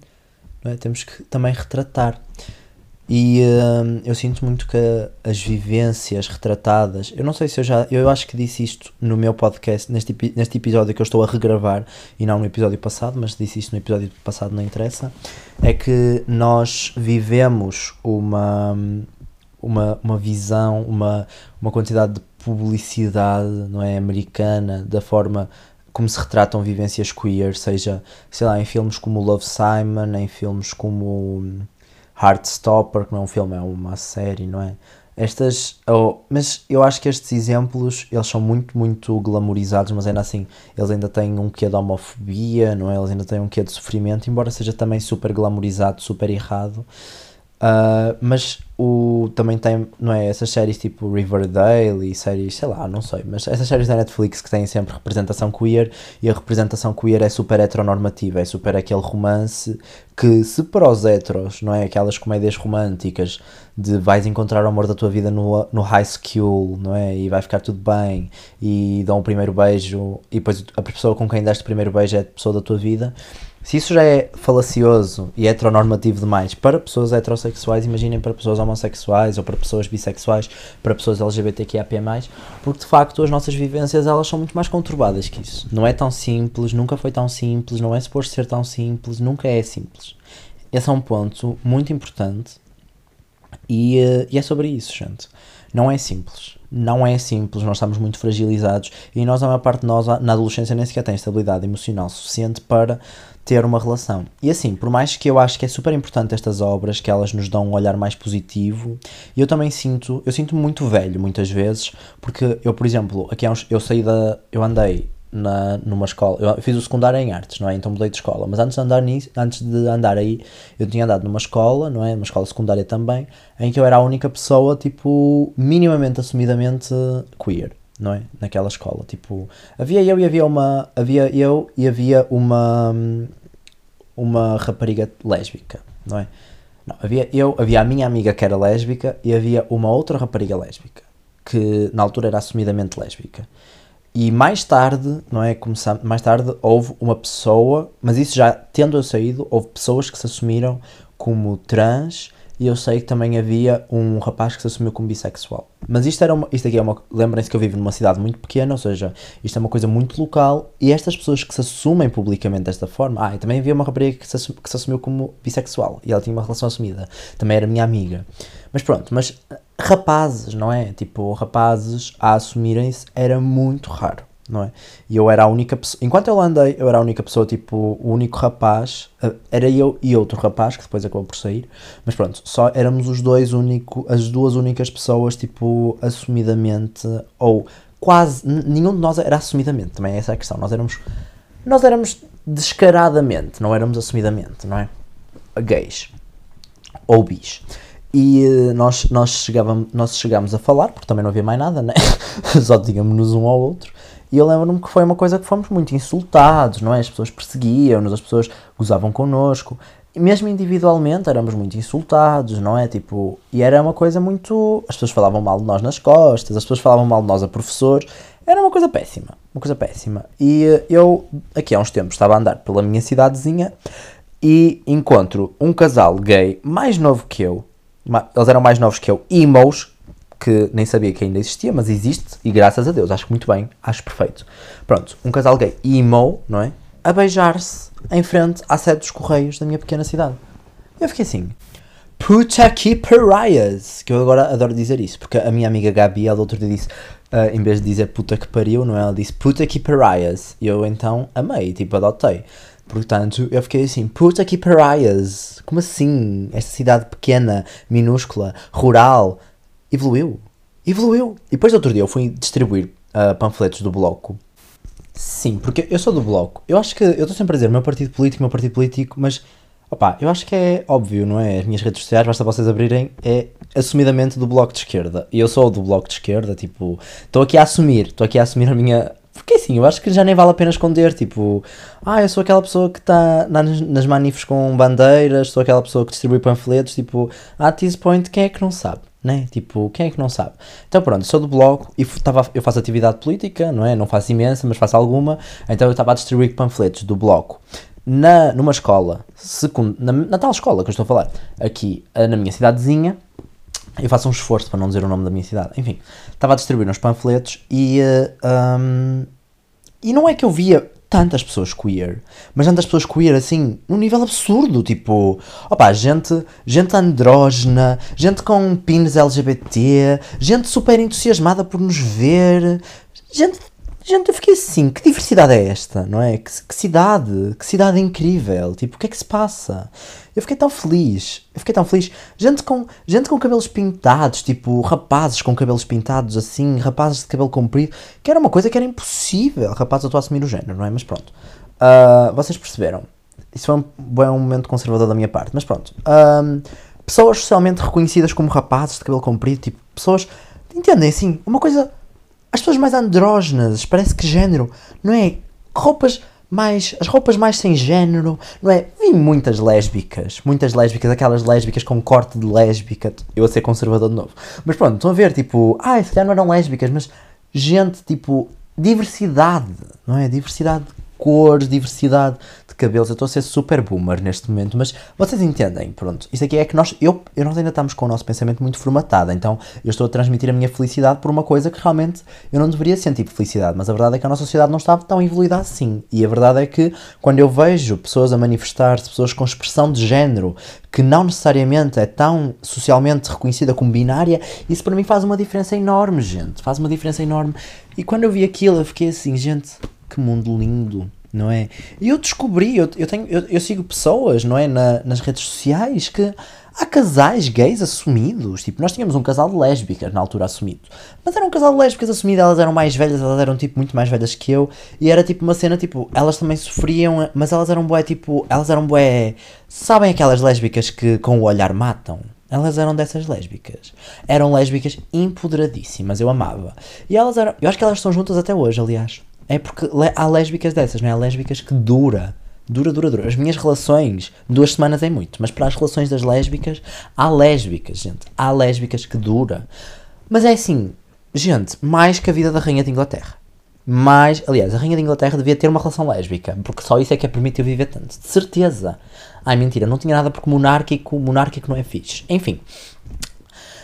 é? temos que também retratar. E uh, eu sinto muito que as vivências retratadas, eu não sei se eu já, eu acho que disse isto no meu podcast, neste, neste episódio que eu estou a regravar e não no episódio passado, mas disse isto no episódio passado, não interessa, é que nós vivemos uma, uma, uma visão, uma, uma quantidade de publicidade não é, americana da forma como se retratam vivências queer, seja, sei lá, em filmes como Love Simon, em filmes como Heartstopper, que não é um filme, é uma série, não é? Estas, oh, mas eu acho que estes exemplos, eles são muito, muito glamorizados, mas ainda assim, eles ainda têm um quê de homofobia, não é? Eles ainda têm um quê de sofrimento, embora seja também super glamorizado, super errado. Uh, mas o, também tem, não é? Essas séries tipo Riverdale e séries, sei lá, não sei, mas essas séries da Netflix que têm sempre representação queer e a representação queer é super heteronormativa, é super aquele romance que, se para os heteros, não é? Aquelas comédias românticas de vais encontrar o amor da tua vida no, no high school, não é? E vai ficar tudo bem e dão o primeiro beijo e depois a pessoa com quem deste o primeiro beijo é a pessoa da tua vida se isso já é falacioso e heteronormativo demais para pessoas heterossexuais, imaginem para pessoas homossexuais ou para pessoas bissexuais, para pessoas LGBTQIAP+, porque de facto as nossas vivências elas são muito mais conturbadas que isso. Não é tão simples, nunca foi tão simples, não é suposto ser tão simples, nunca é simples. Esse é um ponto muito importante e, eh, e é sobre isso, gente. Não é simples. Não é simples, nós estamos muito fragilizados e nós, a maior parte de nós, na adolescência, nem sequer tem estabilidade emocional suficiente para ter uma relação. E assim, por mais que eu acho que é super importante estas obras, que elas nos dão um olhar mais positivo, eu também sinto, eu sinto-me muito velho muitas vezes, porque eu, por exemplo, aqui há uns, eu saí da, eu andei na, numa escola, eu fiz o secundário em artes, não é? Então mudei de escola, mas antes de andar nisso, antes de andar aí, eu tinha andado numa escola, não é? Uma escola secundária também, em que eu era a única pessoa, tipo, minimamente assumidamente queer não é? Naquela escola, tipo, havia eu e havia uma, havia eu e havia uma uma rapariga lésbica, não é? Não, havia eu, havia a minha amiga que era lésbica e havia uma outra rapariga lésbica, que na altura era assumidamente lésbica. E mais tarde, não é? Começando, mais tarde houve uma pessoa, mas isso já tendo eu saído, houve pessoas que se assumiram como trans e eu sei que também havia um rapaz que se assumiu como bissexual. Mas isto, era uma, isto aqui é uma. Lembrem-se que eu vivo numa cidade muito pequena, ou seja, isto é uma coisa muito local e estas pessoas que se assumem publicamente desta forma. Ah, e também havia uma rapariga que se, que se assumiu como bissexual e ela tinha uma relação assumida. Também era minha amiga. Mas pronto, mas rapazes, não é? Tipo, rapazes a assumirem-se era muito raro não é? E eu era a única pessoa, enquanto eu andei, eu era a única pessoa, tipo, o único rapaz, era eu e outro rapaz, que depois acabou por sair, mas pronto, só éramos os dois único, as duas únicas pessoas, tipo, assumidamente, ou quase, nenhum de nós era assumidamente, também é essa a questão, nós éramos, nós éramos descaradamente, não éramos assumidamente, não é? Gays, ou bis. E eh, nós, nós, chegávamos, nós chegámos a falar, porque também não havia mais nada, né? Só tínhamos um ao outro. E eu lembro-me que foi uma coisa que fomos muito insultados, não é? As pessoas perseguiam-nos, as pessoas gozavam connosco. E mesmo individualmente éramos muito insultados, não é? Tipo, e era uma coisa muito. As pessoas falavam mal de nós nas costas, as pessoas falavam mal de nós a professores. Era uma coisa péssima, uma coisa péssima. E eh, eu, aqui há uns tempos, estava a andar pela minha cidadezinha e encontro um casal gay mais novo que eu. Eles eram mais novos que eu, emos, que nem sabia que ainda existia, mas existe, e graças a Deus, acho muito bem, acho perfeito. Pronto, um casal gay emo, não é? A beijar-se em frente à sede dos Correios da minha pequena cidade. Eu fiquei assim, puta que parias, que eu agora adoro dizer isso, porque a minha amiga Gabi, ela outro dia disse, uh, em vez de dizer puta que pariu, não é? Ela disse puta que parias, e eu então amei, tipo, adotei. Portanto, eu fiquei assim, puta que parias, como assim? Esta cidade pequena, minúscula, rural, evoluiu. Evoluiu. E depois, outro dia, eu fui distribuir uh, panfletos do Bloco. Sim, porque eu sou do Bloco. Eu acho que, eu estou sempre a dizer meu partido político, meu partido político, mas, opá, eu acho que é óbvio, não é? As minhas redes sociais, basta vocês abrirem, é assumidamente do Bloco de Esquerda. E eu sou do Bloco de Esquerda, tipo, estou aqui a assumir, estou aqui a assumir a minha, porque assim, eu acho que já nem vale a pena esconder, tipo, ah, eu sou aquela pessoa que está nas, nas manifes com bandeiras, sou aquela pessoa que distribui panfletos, tipo, at this point, quem é que não sabe? né? Tipo, quem é que não sabe? Então pronto, sou do bloco e tava, eu faço atividade política, não é? Não faço imensa, mas faço alguma. Então eu estava a distribuir panfletos do bloco na, numa escola, secund, na, na, tal escola que eu estou a falar, aqui eh, na minha cidadezinha. Eu faço um esforço para não dizer o nome da minha cidade. Enfim, estava a distribuir uns panfletos e. Uh, eh, um, e não é que eu via tantas pessoas queer, mas tantas pessoas queer assim, num nível absurdo, tipo, opá, gente, gente andrógena, gente com pins LGBT, gente super entusiasmada por nos ver, gente Gente, eu fiquei assim, que diversidade é esta, não é? Que, que, cidade, que cidade incrível, tipo, o que é que se passa? Eu fiquei tão feliz, eu fiquei tão feliz. Gente com, gente com cabelos pintados, tipo, rapazes com cabelos pintados assim, rapazes de cabelo comprido, que era uma coisa que era impossível, rapazes, eu estou a assumir o género, não é? Mas pronto, uh, vocês perceberam. Isso foi um bom momento conservador da minha parte, mas pronto. Uh, pessoas socialmente reconhecidas como rapazes de cabelo comprido, tipo, pessoas, entendem assim, uma coisa as pessoas mais andrógenas, parece que género, não é? Roupas mais. As roupas mais sem género, não é? Vi muitas lésbicas, muitas lésbicas, aquelas lésbicas com corte de lésbica. Eu a ser conservador de novo. Mas pronto, estão a ver, tipo, ah, se calhar não eram lésbicas, mas gente, tipo, diversidade, não é? Diversidade de cores, diversidade cabelos. Eu estou a ser super boomer neste momento, mas vocês entendem, pronto. Isso aqui é que nós, eu, eu nós ainda estamos com o nosso pensamento muito formatado, então eu estou a transmitir a minha felicidade por uma coisa que realmente eu não deveria sentir felicidade, mas a verdade é que a nossa sociedade não está tão evoluída assim. E a verdade é que quando eu vejo pessoas a manifestar-se, pessoas com expressão de género, que não necessariamente é tão socialmente reconhecida como binária, isso para mim faz uma diferença enorme, gente. Faz uma diferença enorme. E quando eu vi aquilo, eu fiquei assim, gente, que mundo lindo não é? E eu descobri, eu, eu, tenho, eu, eu sigo pessoas, não é? Na, nas redes sociais que há casais gays assumidos. Tipo, nós tínhamos um casal de lésbicas na altura assumido. Mas era um casal de lésbicas assumido, elas eram mais velhas, elas eram tipo muito mais velhas que eu. E era tipo uma cena, tipo, elas também sofriam, mas elas eram bué, tipo, elas eram bué. Sabem aquelas lésbicas que com o olhar matam? Elas eram dessas lésbicas. Eram lésbicas empoderadíssimas, eu amava. E elas eram. Eu acho que elas estão juntas até hoje, aliás. É porque há lésbicas dessas, não é? Há lésbicas que dura. Dura, dura, dura. As minhas relações, duas semanas é muito, mas para as relações das lésbicas, há lésbicas, gente. Há lésbicas que dura. Mas é assim, gente, mais que a vida da Rainha de Inglaterra. mais. Aliás, a Rainha da Inglaterra devia ter uma relação lésbica, porque só isso é que a permitiu viver tanto. De certeza. Ai, mentira, não tinha nada porque monárquico, monárquico não é fixe. Enfim.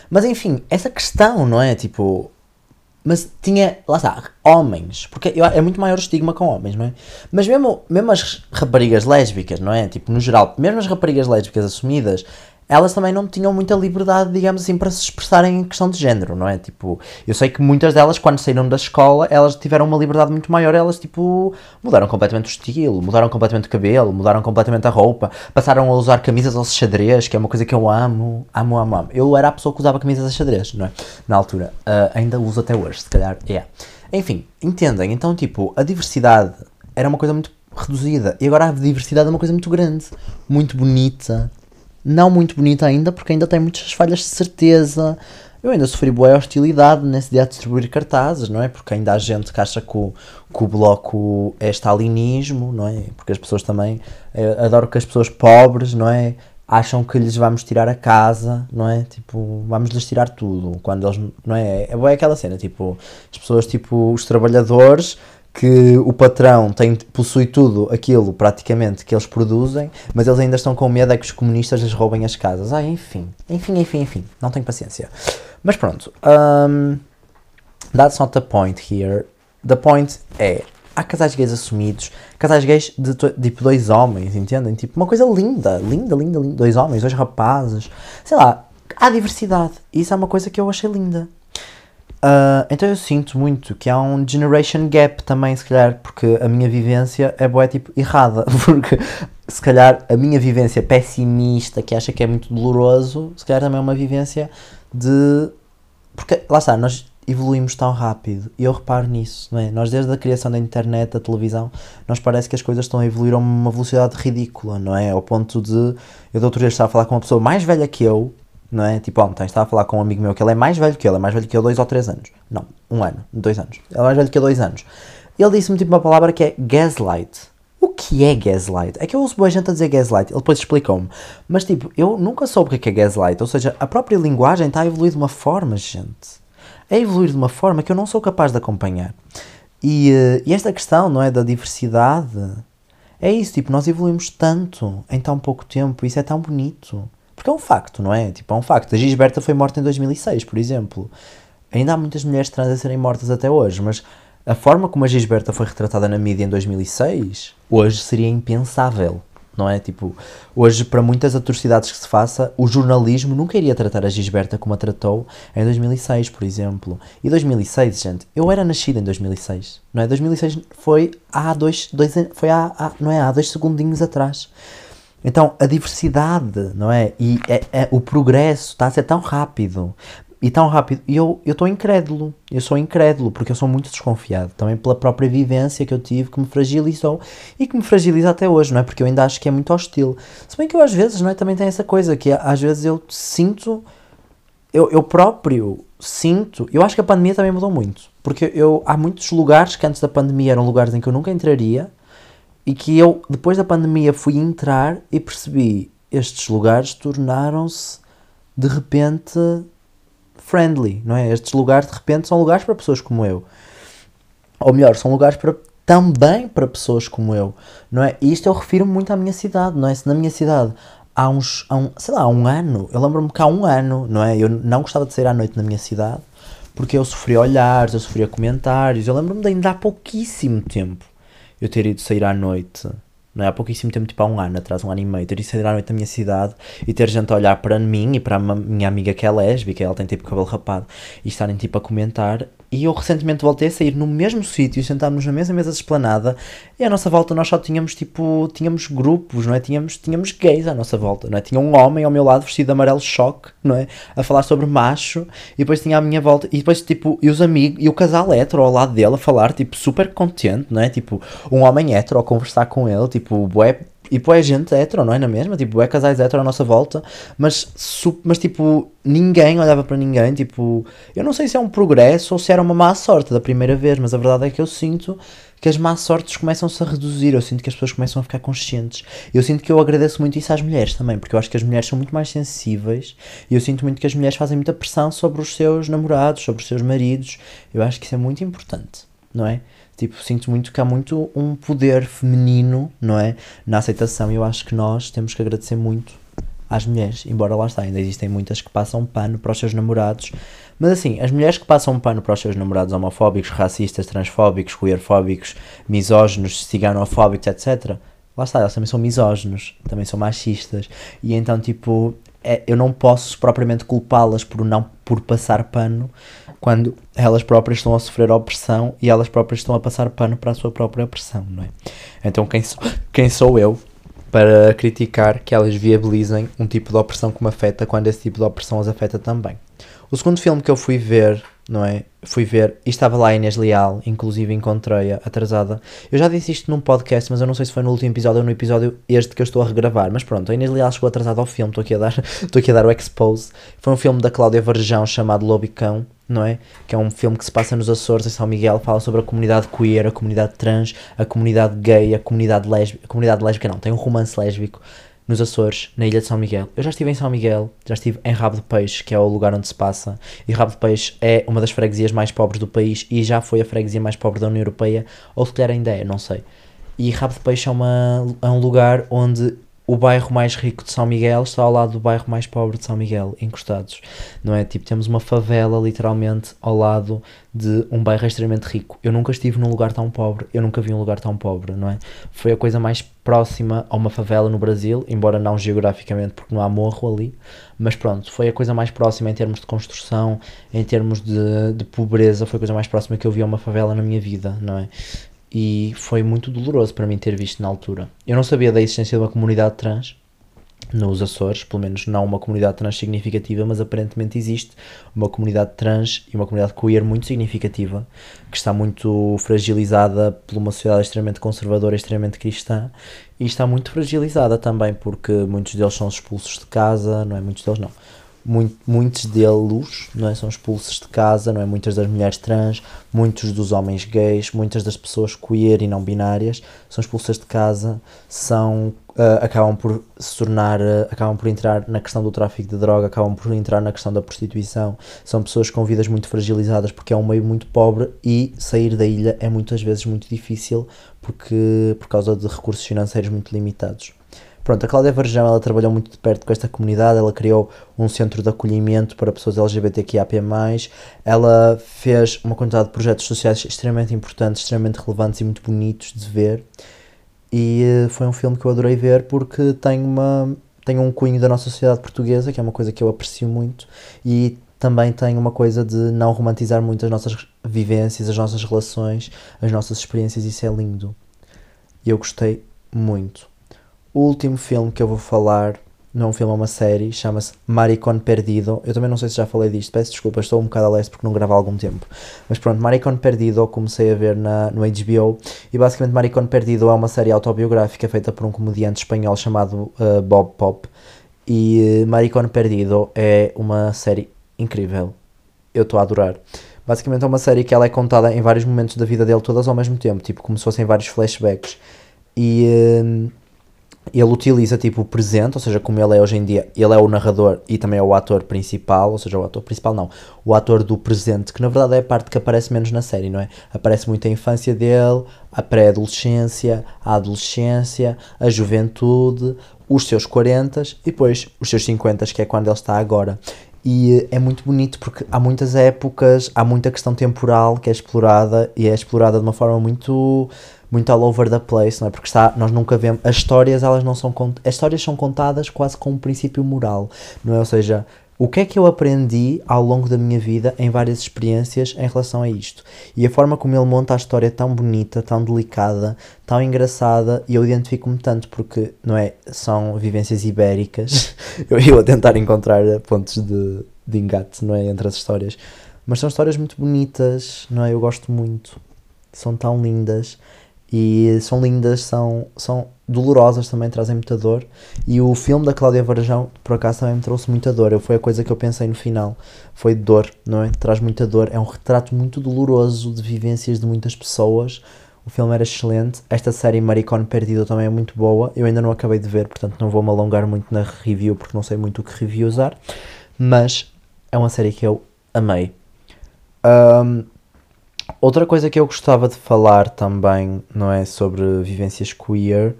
Mas enfim, essa questão, não é? Tipo. Mas tinha, lá está, homens, porque é muito maior o estigma com homens, não é? Mas mesmo, mesmo as raparigas lésbicas, não é? Tipo, no geral, mesmo as raparigas lésbicas assumidas, elas também não tinham muita liberdade, digamos assim, para se expressarem em questão de género, não é? Tipo, eu sei que muitas delas, quando saíram da escola, elas tiveram uma liberdade muito maior, elas, tipo, mudaram completamente o estilo, mudaram completamente o cabelo, mudaram completamente a roupa, passaram a usar camisas ao xadrez, que é uma coisa que eu amo, amo, amo, amo. Eu era a pessoa que usava camisas a xadrez, não é? Na altura. Ah, ainda uso até hoje, se calhar, é. Enfim, entendem? Então, tipo, a diversidade era uma coisa muito reduzida, e agora a diversidade é uma coisa muito grande, muito bonita, não muito bonita ainda, porque ainda tem muitas falhas de certeza. Eu ainda sofri boa hostilidade nesse dia a distribuir cartazes, não é? Porque ainda há gente que acha que o, que o bloco é stalinismo, não é? Porque as pessoas também. eh, adoro que as pessoas pobres, não é? Acham que lhes vamos tirar a casa, não é? Tipo, vamos lhes tirar tudo. Quando eles. Não é? É aquela cena, tipo, as pessoas, tipo, os trabalhadores que o patrão tem, possui tudo aquilo praticamente que eles produzem, mas eles ainda estão com medo é que os comunistas lhes roubem as casas. Ah, enfim, enfim, enfim, enfim, não tenho paciência. Mas pronto, um, that's not the point here. The point é, há casais gays assumidos, casais gays de tipo dois homens, entendem? Tipo, uma coisa linda, linda, linda, linda. Dois homens, dois rapazes, sei lá, há diversidade. Isso é uma coisa que eu achei linda. Ah, então eu sinto muito que há um generation gap também, se calhar, porque a minha vivência é boa, tipo, errada. Porque se calhar a minha vivência pessimista, que acha que é muito doloroso, se calhar também é uma vivência de. Porque lá está, nós evoluímos tão rápido e eu reparo nisso, não é? Nós desde a criação da internet, da televisão, nós parece que as coisas estão a evoluir a uma velocidade ridícula, não é? Ao ponto de. Eu da outra vez estava a falar com uma pessoa mais velha que eu, não é? Tipo, ontem estava a falar com um amigo meu que ele é mais velho que ele é mais velho que eu dois ou três anos. Não, um ano, dois anos. Ele é mais velho que eu dois anos. Ele disse-me tipo uma palavra que é gaslight. O que é gaslight? É que eu ouço boa gente a dizer gaslight, ele depois explicou-me. Mas tipo, eu nunca soube o que é é gaslight. Ou seja, a própria linguagem está a evoluir de uma forma, gente. A evoluir de uma forma que eu não sou capaz de acompanhar. E, eh, e esta questão, não é, da diversidade, é isso, tipo, nós evoluímos tanto em tão pouco tempo, isso é tão bonito. Porque é um facto, não é? Tipo, é um facto. A Gisberta foi morta em 2006, por exemplo. Ainda há muitas mulheres trans a serem mortas até hoje, mas a forma como a Gisberta foi retratada na mídia em 2006, hoje seria impensável, não é? Tipo, hoje, para muitas atrocidades que se faça, o jornalismo nunca iria tratar a Gisberta como a tratou em 2006, por exemplo. E 2006, gente, eu era nascida em 2006, não é? 2006 foi há dois, dois foi há, há- não é? Há dois segundinhos atrás. Então, a diversidade, não é? E é, é- o progresso está a ser tão rápido. E tão rápido. E eu estou incrédulo. Eu sou incrédulo, porque eu sou muito desconfiado. Também pela própria vivência que eu tive, que me fragilizou. E que me fragiliza até hoje, não é? Porque eu ainda acho que é muito hostil. Se bem que eu às vezes, não é? Também tenho essa coisa, que às vezes eu sinto... Eu, eu próprio sinto... Eu acho que a pandemia também mudou muito. Porque eu, há muitos lugares que antes da pandemia eram lugares em que eu nunca entraria e que eu, depois da pandemia, fui entrar e percebi estes lugares tornaram-se de repente friendly, não é? Estes lugares de repente são lugares para pessoas como eu. Ou melhor, são lugares para também para pessoas como eu, não é? E isto eu refiro muito à minha cidade, não é? Se na minha cidade há uns, há um, sei lá, há um ano, eu lembro-me que há um ano, não é? Eu não gostava de sair à noite na minha cidade porque eu sofria olhares, eu sofria comentários. Eu lembro-me de ainda há pouquíssimo tempo eu ter ido sair à noite, não é? Há pouquíssimo tempo, tipo há um ano atrás, um ano e meio, ter ido sair à noite na minha cidade e ter gente a olhar para mim e para a minha amiga que é lésbica, ela tem tipo cabelo rapado, e estarem tipo a comentar. E eu recentemente voltei a sair no mesmo sítio, sentámos na mesma mesa de esplanada, e à nossa volta nós só tínhamos tipo, tínhamos grupos, não é? Tínhamos, tínhamos gays à nossa volta, não é? Tinha um homem ao meu lado vestido de amarelo choque, não é? A falar sobre macho, e depois tinha à minha volta, e depois tipo, e os amigos, e o casal hétero ao lado dele a falar, tipo, super contente, não é? Tipo, um homem hétero a conversar com ele, tipo, bué, e bué gente hétero, não é na mesma? Tipo, bué casais hétero à nossa volta, mas, mas tipo, ninguém olhava para ninguém, tipo, eu não sei se é um progresso ou se era uma má sorte da primeira vez, mas a verdade é que eu sinto que as más sortes começam-se a reduzir, eu sinto que as pessoas começam a ficar conscientes. Eu sinto que eu agradeço muito isso às mulheres também, porque eu acho que as mulheres são muito mais sensíveis e eu sinto muito que as mulheres fazem muita pressão sobre os seus namorados, sobre os seus maridos. Eu acho que isso é muito importante, não é? Tipo, sinto muito que há muito um poder feminino, não é? Na aceitação, e eu acho que nós temos que agradecer muito às mulheres, embora lá está, ainda existem muitas que passam pano para os seus namorados. Mas assim, as mulheres que passam pano para os seus namorados homofóbicos, racistas, transfóbicos, queerfóbicos, misóginos, ciganofóbicos, etc. Lá está, elas também são misóginos, também são machistas. E então, tipo, é, eu não posso propriamente culpá-las por não por passar pano quando elas próprias estão a sofrer opressão e elas próprias estão a passar pano para a sua própria opressão, não é? Então quem sou, quem sou eu para criticar que elas viabilizem um tipo de opressão que me afeta quando esse tipo de opressão as afeta também? O segundo filme que eu fui ver não é? Fui ver e estava lá a Inês Leal, inclusive encontrei-a atrasada. Eu já disse isto num podcast, mas eu não sei se foi no último episódio ou no episódio este que eu estou a regravar. Mas pronto, a Inês Leal chegou atrasada ao filme, estou aqui a dar, estou aqui a dar o expose. Foi um filme da Cláudia Varjão chamado Lobicão, não é? Que é um filme que se passa nos Açores, em São Miguel, fala sobre a comunidade queer, a comunidade trans, a comunidade gay, a comunidade lésbica, a comunidade lésbica não, tem um romance lésbico nos Açores, na ilha de São Miguel. Eu já estive em São Miguel, já estive em Rabo de Peixe, que é o lugar onde se passa, e Rabo de Peixe é uma das freguesias mais pobres do país e já foi a freguesia mais pobre da União Europeia, ou se calhar ainda é, não sei. E Rabo de Peixe é, uma, é um lugar onde o bairro mais rico de São Miguel está ao lado do bairro mais pobre de São Miguel, encostados. Não é? Tipo, temos uma favela literalmente ao lado de um bairro extremamente rico. Eu nunca estive num lugar tão pobre, eu nunca vi um lugar tão pobre, não é? Foi a coisa mais próxima a uma favela no Brasil, embora não geograficamente, porque não há morro ali, mas pronto, foi a coisa mais próxima em termos de construção, em termos de, de pobreza, foi a coisa mais próxima que eu vi a uma favela na minha vida, não é? E foi muito doloroso para mim ter visto na altura. Eu não sabia da existência de uma comunidade trans nos Açores, pelo menos não uma comunidade trans significativa, mas aparentemente existe uma comunidade trans e uma comunidade queer muito significativa, que está muito fragilizada por uma sociedade extremamente conservadora, extremamente cristã, e está muito fragilizada também porque muitos deles são expulsos de casa, não é muitos deles não, muito, muitos deles não é, são expulsos de casa, não é? Muitas das mulheres trans, muitos dos homens gays, muitas das pessoas queer e não binárias são expulsas de casa, são uh, acabam por se tornar, uh, acabam por entrar na questão do tráfico de droga, acabam por entrar na questão da prostituição. São pessoas com vidas muito fragilizadas porque é um meio muito pobre e sair da ilha é muitas vezes muito difícil porque por causa de recursos financeiros muito limitados. Pronto, a Cláudia Varjão ela trabalhou muito de perto com esta comunidade, ela criou um centro de acolhimento para pessoas LGBTQIAP+, ela fez uma quantidade de projetos sociais extremamente importantes, extremamente relevantes e muito bonitos de ver, e eh, foi um filme que eu adorei ver porque tem, uma, tem um cunho da nossa sociedade portuguesa, que é uma coisa que eu aprecio muito, e também tem uma coisa de não romantizar muito as nossas vivências, as nossas relações, as nossas experiências, isso é lindo. E eu gostei muito. O último filme que eu vou falar não é um filme, é uma série, chama-se Maricon Perdido. Eu também não sei se já falei disto, peço desculpas, estou um bocado a leste porque não gravo há algum tempo. Mas pronto, Maricon Perdido comecei a ver na, no HBO e basicamente Maricon Perdido é uma série autobiográfica feita por um comediante espanhol chamado uh, Bob Pop. E uh, Maricon Perdido é uma série incrível. Eu estou a adorar. Basicamente é uma série que ela é contada em vários momentos da vida dele, todas ao mesmo tempo, tipo como se fossem vários flashbacks. E. Uh, ele utiliza tipo o presente, ou seja, como ele é hoje em dia, ele é o narrador e também é o ator principal, ou seja, o ator principal não, o ator do presente, que na verdade é a parte que aparece menos na série, não é? Aparece muito a infância dele, a pré-adolescência, a adolescência, a juventude, os seus 40 e depois os seus 50, que é quando ele está agora. E é muito bonito porque há muitas épocas, há muita questão temporal que é explorada e é explorada de uma forma muito muito all over the place, não é? Porque está, nós nunca vemos. As histórias, elas não são. As histórias são contadas quase com um princípio moral, não é? Ou seja, o que é que eu aprendi ao longo da minha vida em várias experiências em relação a isto? E a forma como ele monta a história é tão bonita, tão delicada, tão engraçada, e eu identifico-me tanto porque, não é? São vivências ibéricas. eu ia tentar encontrar pontos de, de engate, não é? Entre as histórias. Mas são histórias muito bonitas, não é? Eu gosto muito. São tão lindas e são lindas, são, são dolorosas também, trazem muita dor. E o filme da Cláudia Varajão, por acaso, também me trouxe muita dor. Foi a coisa que eu pensei no final. Foi dor, não é? Traz muita dor. É um retrato muito doloroso de vivências de muitas pessoas. O filme era excelente. Esta série Maricone Perdido também é muito boa. Eu ainda não acabei de ver, portanto não vou me alongar muito na review porque não sei muito o que review usar. Mas é uma série que eu amei. Um, Outra coisa que eu gostava de falar também, não é, sobre vivências queer,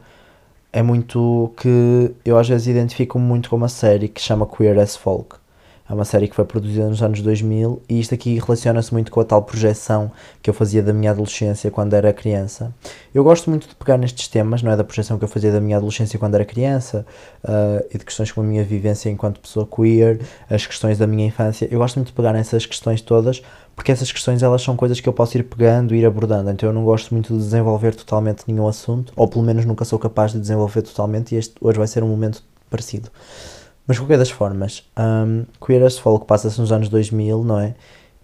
é muito que eu às vezes identifico muito com uma série que chama Queer as Folk. É uma série que foi produzida nos anos 2000 e isto aqui relaciona-se muito com a tal projeção que eu fazia da minha adolescência quando era criança. Eu gosto muito de pegar nestes temas, não é? Da projeção que eu fazia da minha adolescência quando era criança uh, e de questões como a minha vivência enquanto pessoa queer, as questões da minha infância. Eu gosto muito de pegar nessas questões todas porque essas questões elas são coisas que eu posso ir pegando e ir abordando. Então eu não gosto muito de desenvolver totalmente nenhum assunto, ou pelo menos nunca sou capaz de desenvolver totalmente e este hoje vai ser um momento parecido. Mas de qualquer das formas, um, Queer as Folk passa-se nos anos 2000, não é?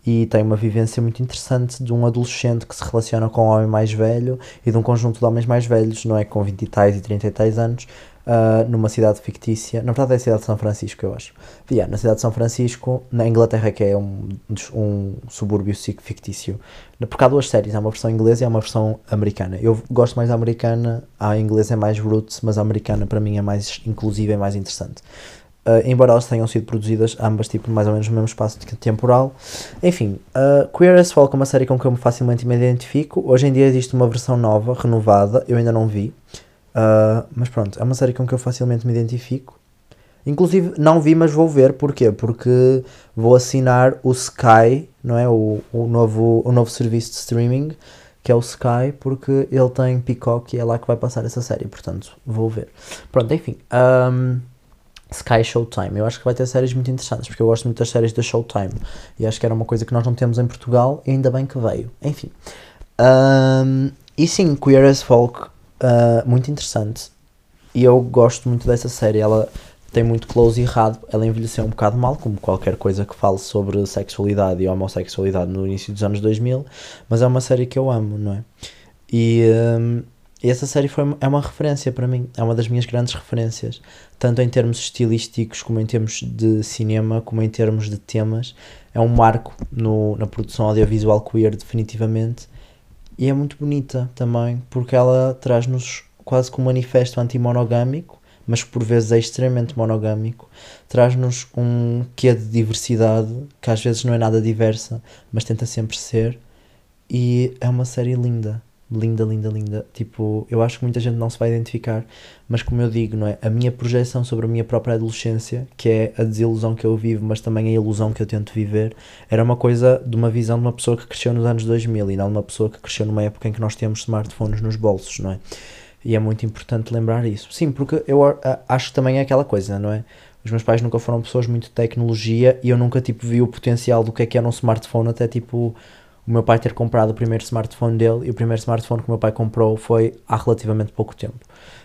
E tem uma vivência muito interessante de um adolescente que se relaciona com um homem mais velho e de um conjunto de homens mais velhos, não é? Com 20 e tais e 30 e tais anos, uh, numa cidade fictícia. Na verdade é a cidade de São Francisco, eu acho. Yeah, na cidade de São Francisco, na Inglaterra, que é um, um subúrbio fictício. Porque há duas séries, há uma versão inglesa e há uma versão americana. Eu gosto mais da americana, a inglesa é mais roots, mas a americana para mim é mais inclusiva e mais interessante. Uh, embora elas tenham sido produzidas ambas tipo mais ou menos no mesmo espaço temporal. Enfim, uh, Queer as Folk é uma série com que eu facilmente me identifico. Hoje em dia existe uma versão nova, renovada, eu ainda não vi. Uh, mas pronto, é uma série com que eu facilmente me identifico. Inclusive não vi, mas vou ver. Porquê? Porque vou assinar o Sky, não é? O, o, novo, o novo serviço de streaming, que é o Sky, porque ele tem Peacock e é lá que vai passar essa série. Portanto, vou ver. Pronto, enfim. Um, Sky Showtime. Eu acho que vai ter séries muito interessantes, porque eu gosto muito das séries da Showtime. E acho que era uma coisa que nós não temos em Portugal, e ainda bem que veio. Enfim. Um, e sim, Queer as Folk, uh, muito interessante. E eu gosto muito dessa série. Ela tem muito close errado. Ela envelheceu um bocado mal, como qualquer coisa que fale sobre sexualidade e homossexualidade no início dos anos 2000. Mas é uma série que eu amo, não é? E. Um, e essa série foi, é uma referência para mim, é uma das minhas grandes referências, tanto em termos estilísticos, como em termos de cinema, como em termos de temas. É um marco no, na produção audiovisual queer, definitivamente. E é muito bonita também, porque ela traz-nos quase que um manifesto anti-monogâmico, mas que por vezes é extremamente monogâmico. Traz-nos um quê de diversidade, que às vezes não é nada diversa, mas tenta sempre ser. E é uma série linda linda, linda, linda. Tipo, eu acho que muita gente não se vai identificar, mas como eu digo, não é? A minha projeção sobre a minha própria adolescência, que é a desilusão que eu vivo, mas também a ilusão que eu tento viver, era uma coisa de uma visão de uma pessoa que cresceu nos anos 2000 e não de uma pessoa que cresceu numa época em que nós temos smartphones nos bolsos, não é? E é muito importante lembrar isso. Sim, porque eu acho que também é aquela coisa, não é? Os meus pais nunca foram pessoas muito de tecnologia e eu nunca tipo vi o potencial do que é que era um smartphone até tipo o meu pai ter comprado o primeiro smartphone dele e o primeiro smartphone que o meu pai comprou foi há relativamente pouco tempo.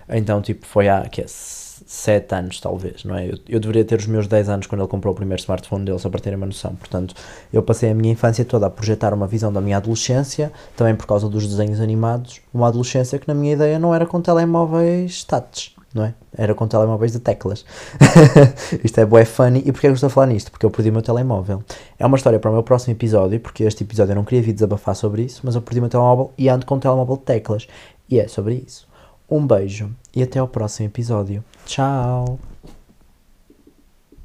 Então, tipo, foi há que é, 7 anos, talvez, não é? Eu, eu, deveria ter os meus 10 anos quando ele comprou o primeiro smartphone dele, só para terem uma noção. Portanto, eu passei a minha infância toda a projetar uma visão da minha adolescência, também por causa dos desenhos animados, uma adolescência que, na minha ideia, não era com telemóveis touch não é? Era com telemóveis de teclas. Isto é bué funny. E porquê é que eu estou a falar nisto? Porque eu perdi o meu telemóvel. É uma história para o meu próximo episódio, porque este episódio eu não queria vir desabafar sobre isso, mas eu perdi o meu telemóvel e ando com um telemóvel de teclas. E é sobre isso. Um beijo e até ao próximo episódio. Tchau!